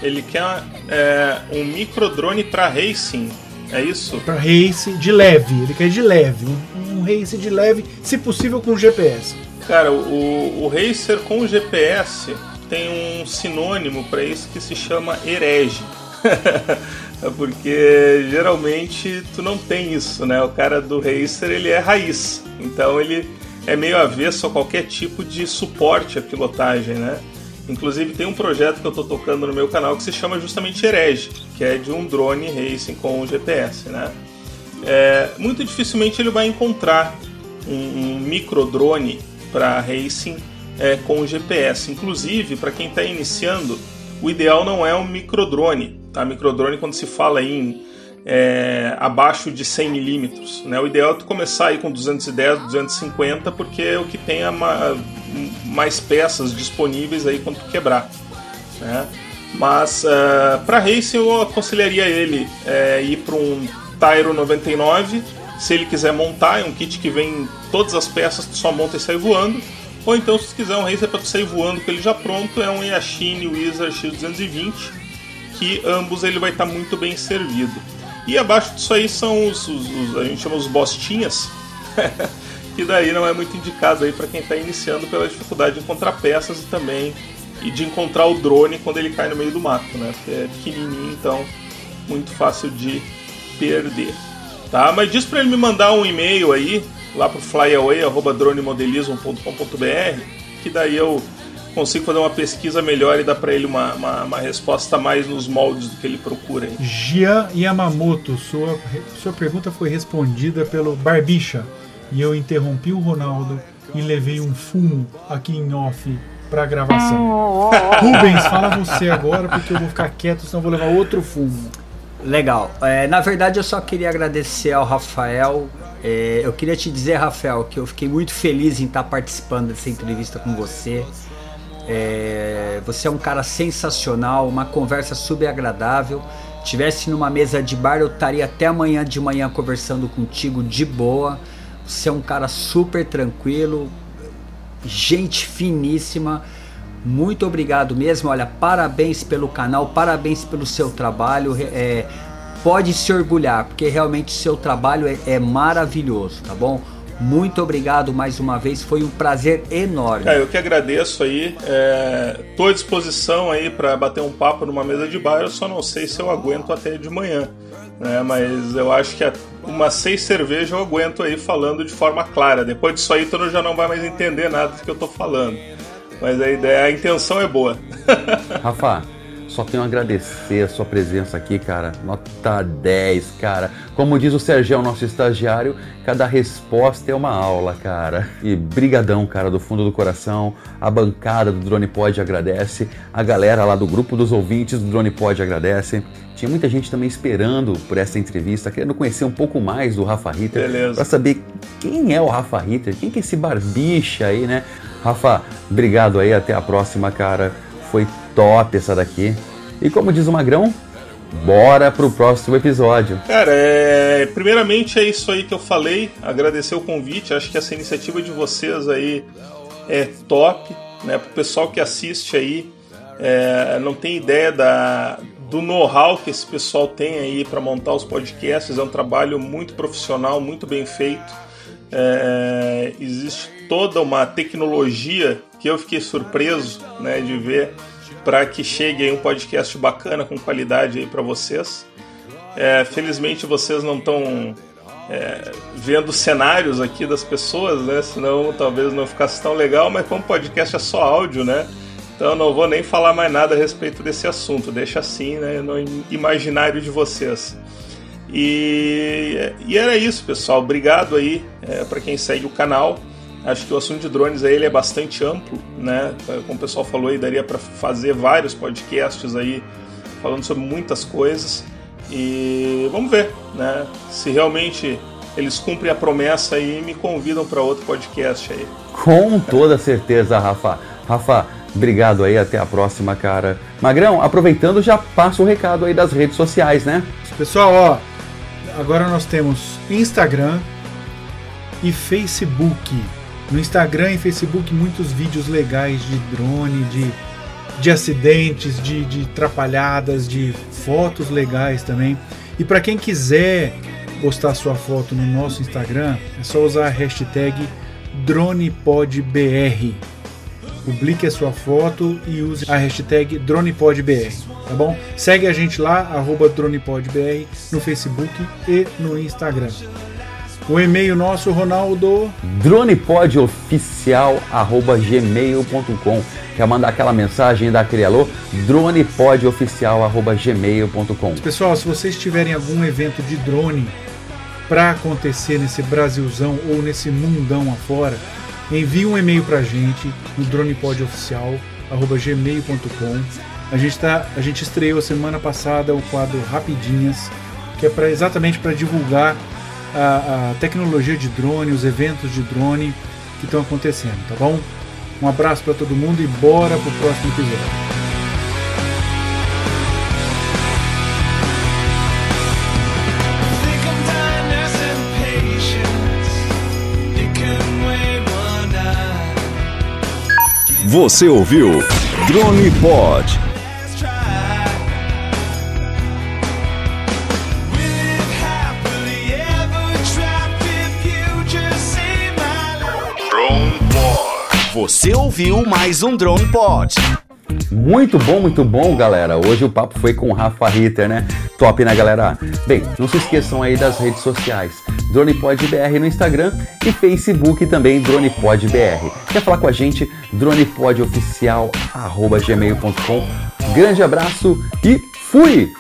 Ele quer é, um microdrone para racing, é isso? Pra race de leve, ele quer de leve, um, um race de leve, se possível com GPS. Cara, o, o Racer com GPS tem um sinônimo para isso que se chama herege. É Porque geralmente tu não tem isso, né? O cara do Racer ele é raiz, então ele é meio avesso a qualquer tipo de suporte à pilotagem, né? Inclusive tem um projeto que eu tô tocando no meu canal que se chama justamente Herege, que é de um drone racing com GPS, né? É, muito dificilmente ele vai encontrar um, um microdrone para racing é, com GPS. Inclusive, para quem está iniciando, o ideal não é um microdrone. Tá? Microdrone, quando se fala em é, abaixo de 100 milímetros, né? o ideal é tu começar aí com 210, 250, porque é o que tem ma- mais peças disponíveis aí quando tu quebrar. Né? Mas para racing eu aconselharia ele é, ir para um Tyro 99. Se ele quiser montar, é um kit que vem todas as peças, tu só monta e sai voando. Ou então, se quiser um racer para tu sair voando com ele já pronto, é um Yashin Wizard X220, que ambos ele vai estar muito bem servido. E abaixo disso aí são os, os- os- a gente chama os bostinhas, que daí não é muito indicado aí para quem está iniciando pela dificuldade de encontrar peças e também e de encontrar o drone quando ele cai no meio do mato, né? Porque é pequenininho, então muito fácil de perder. Tá? Mas diz para ele me mandar um e-mail aí lá pro flyaway@dronemodelismo.com.br, que daí eu consigo fazer uma pesquisa melhor e dar para ele uma, uma, uma resposta mais nos moldes do que ele procura. Aí. Gian Yamamoto, sua, sua pergunta foi respondida pelo Barbicha. E eu interrompi o Ronaldo e levei um fumo aqui em off pra gravação. Rubens, fala você agora, porque eu vou ficar quieto, senão eu vou levar outro fumo. Legal. É, na verdade, eu só queria agradecer ao Rafael. É, eu queria te dizer, Rafael, que eu fiquei muito feliz em estar participando dessa entrevista com você. É, você é um cara sensacional, uma conversa super agradável. Tivesse numa mesa de bar, eu estaria até amanhã de manhã conversando contigo de boa. Você é um cara super tranquilo, gente finíssima. Muito obrigado mesmo. Olha, parabéns pelo canal, parabéns pelo seu trabalho. É, pode se orgulhar, porque realmente seu trabalho é, é maravilhoso, tá bom? Muito obrigado mais uma vez, foi um prazer enorme. Cara, eu que agradeço aí. É, tô à disposição aí para bater um papo numa mesa de bar. Eu só não sei se eu aguento até de manhã, né? Mas eu acho que umas seis cervejas eu aguento aí falando de forma clara. Depois disso aí, tu já não vai mais entender nada do que eu tô falando. Mas a ideia, a intenção é boa. Rafa, só tenho a agradecer a sua presença aqui, cara. Nota 10, cara. Como diz o Sergio, nosso estagiário, cada resposta é uma aula, cara. E brigadão, cara, do fundo do coração. A bancada do Drone Pod agradece. A galera lá do grupo dos ouvintes do Drone Pod agradece. Tinha muita gente também esperando por essa entrevista, querendo conhecer um pouco mais do Rafa Ritter. Beleza. Pra saber quem é o Rafa Ritter, quem que é esse barbicha aí, né? Rafa, obrigado aí, até a próxima, cara. Foi top essa daqui. E como diz o Magrão, bora pro próximo episódio. Cara, é... primeiramente é isso aí que eu falei. Agradecer o convite. Acho que essa iniciativa de vocês aí é top, né? Pro pessoal que assiste aí, é... não tem ideia da do know-how que esse pessoal tem aí para montar os podcasts. É um trabalho muito profissional, muito bem feito. É... existe toda uma tecnologia que eu fiquei surpreso, né, de ver para que chegue aí um podcast bacana com qualidade aí para vocês. É, felizmente vocês não estão é, vendo cenários aqui das pessoas, né? Senão talvez não ficasse tão legal, mas como podcast é só áudio, né? Então não vou nem falar mais nada a respeito desse assunto, deixa assim, né? No imaginário de vocês. E, e era isso, pessoal. Obrigado aí é, para quem segue o canal. Acho que o assunto de drones aí ele é bastante amplo, né? Como o pessoal falou aí, daria para fazer vários podcasts aí falando sobre muitas coisas. E vamos ver, né? Se realmente eles cumprem a promessa e me convidam para outro podcast aí. Com toda certeza, Rafa. Rafa, obrigado aí, até a próxima, cara. Magrão, aproveitando, já passa o recado aí das redes sociais, né? Pessoal, ó, agora nós temos Instagram e Facebook. No Instagram e Facebook, muitos vídeos legais de drone, de, de acidentes, de, de trapalhadas, de fotos legais também. E para quem quiser postar sua foto no nosso Instagram, é só usar a hashtag DronePodBR. Publique a sua foto e use a hashtag DronePodBR, tá bom? Segue a gente lá, arroba DronePodBR, no Facebook e no Instagram. O e-mail nosso, Ronaldo. dronepodoficial.gmail.com. Quer mandar aquela mensagem da Crialô? dronepodoficial.gmail.com. Pessoal, se vocês tiverem algum evento de drone para acontecer nesse Brasilzão ou nesse mundão afora, envie um e-mail para a gente no dronepodoficial.gmail.com. A gente, tá, a gente estreou semana passada o quadro Rapidinhas, que é pra, exatamente para divulgar a, a tecnologia de drone, os eventos de drone que estão acontecendo, tá bom? Um abraço para todo mundo e bora pro próximo episódio. Você ouviu Drone Pod. Você ouviu mais um Drone Pod. Muito bom, muito bom, galera. Hoje o papo foi com o Rafa Ritter, né? Top, né, galera? Bem, não se esqueçam aí das redes sociais. DronePodBR no Instagram e Facebook também DronePodBR. Quer falar com a gente? DronePodOficial@gmail.com. Grande abraço e fui!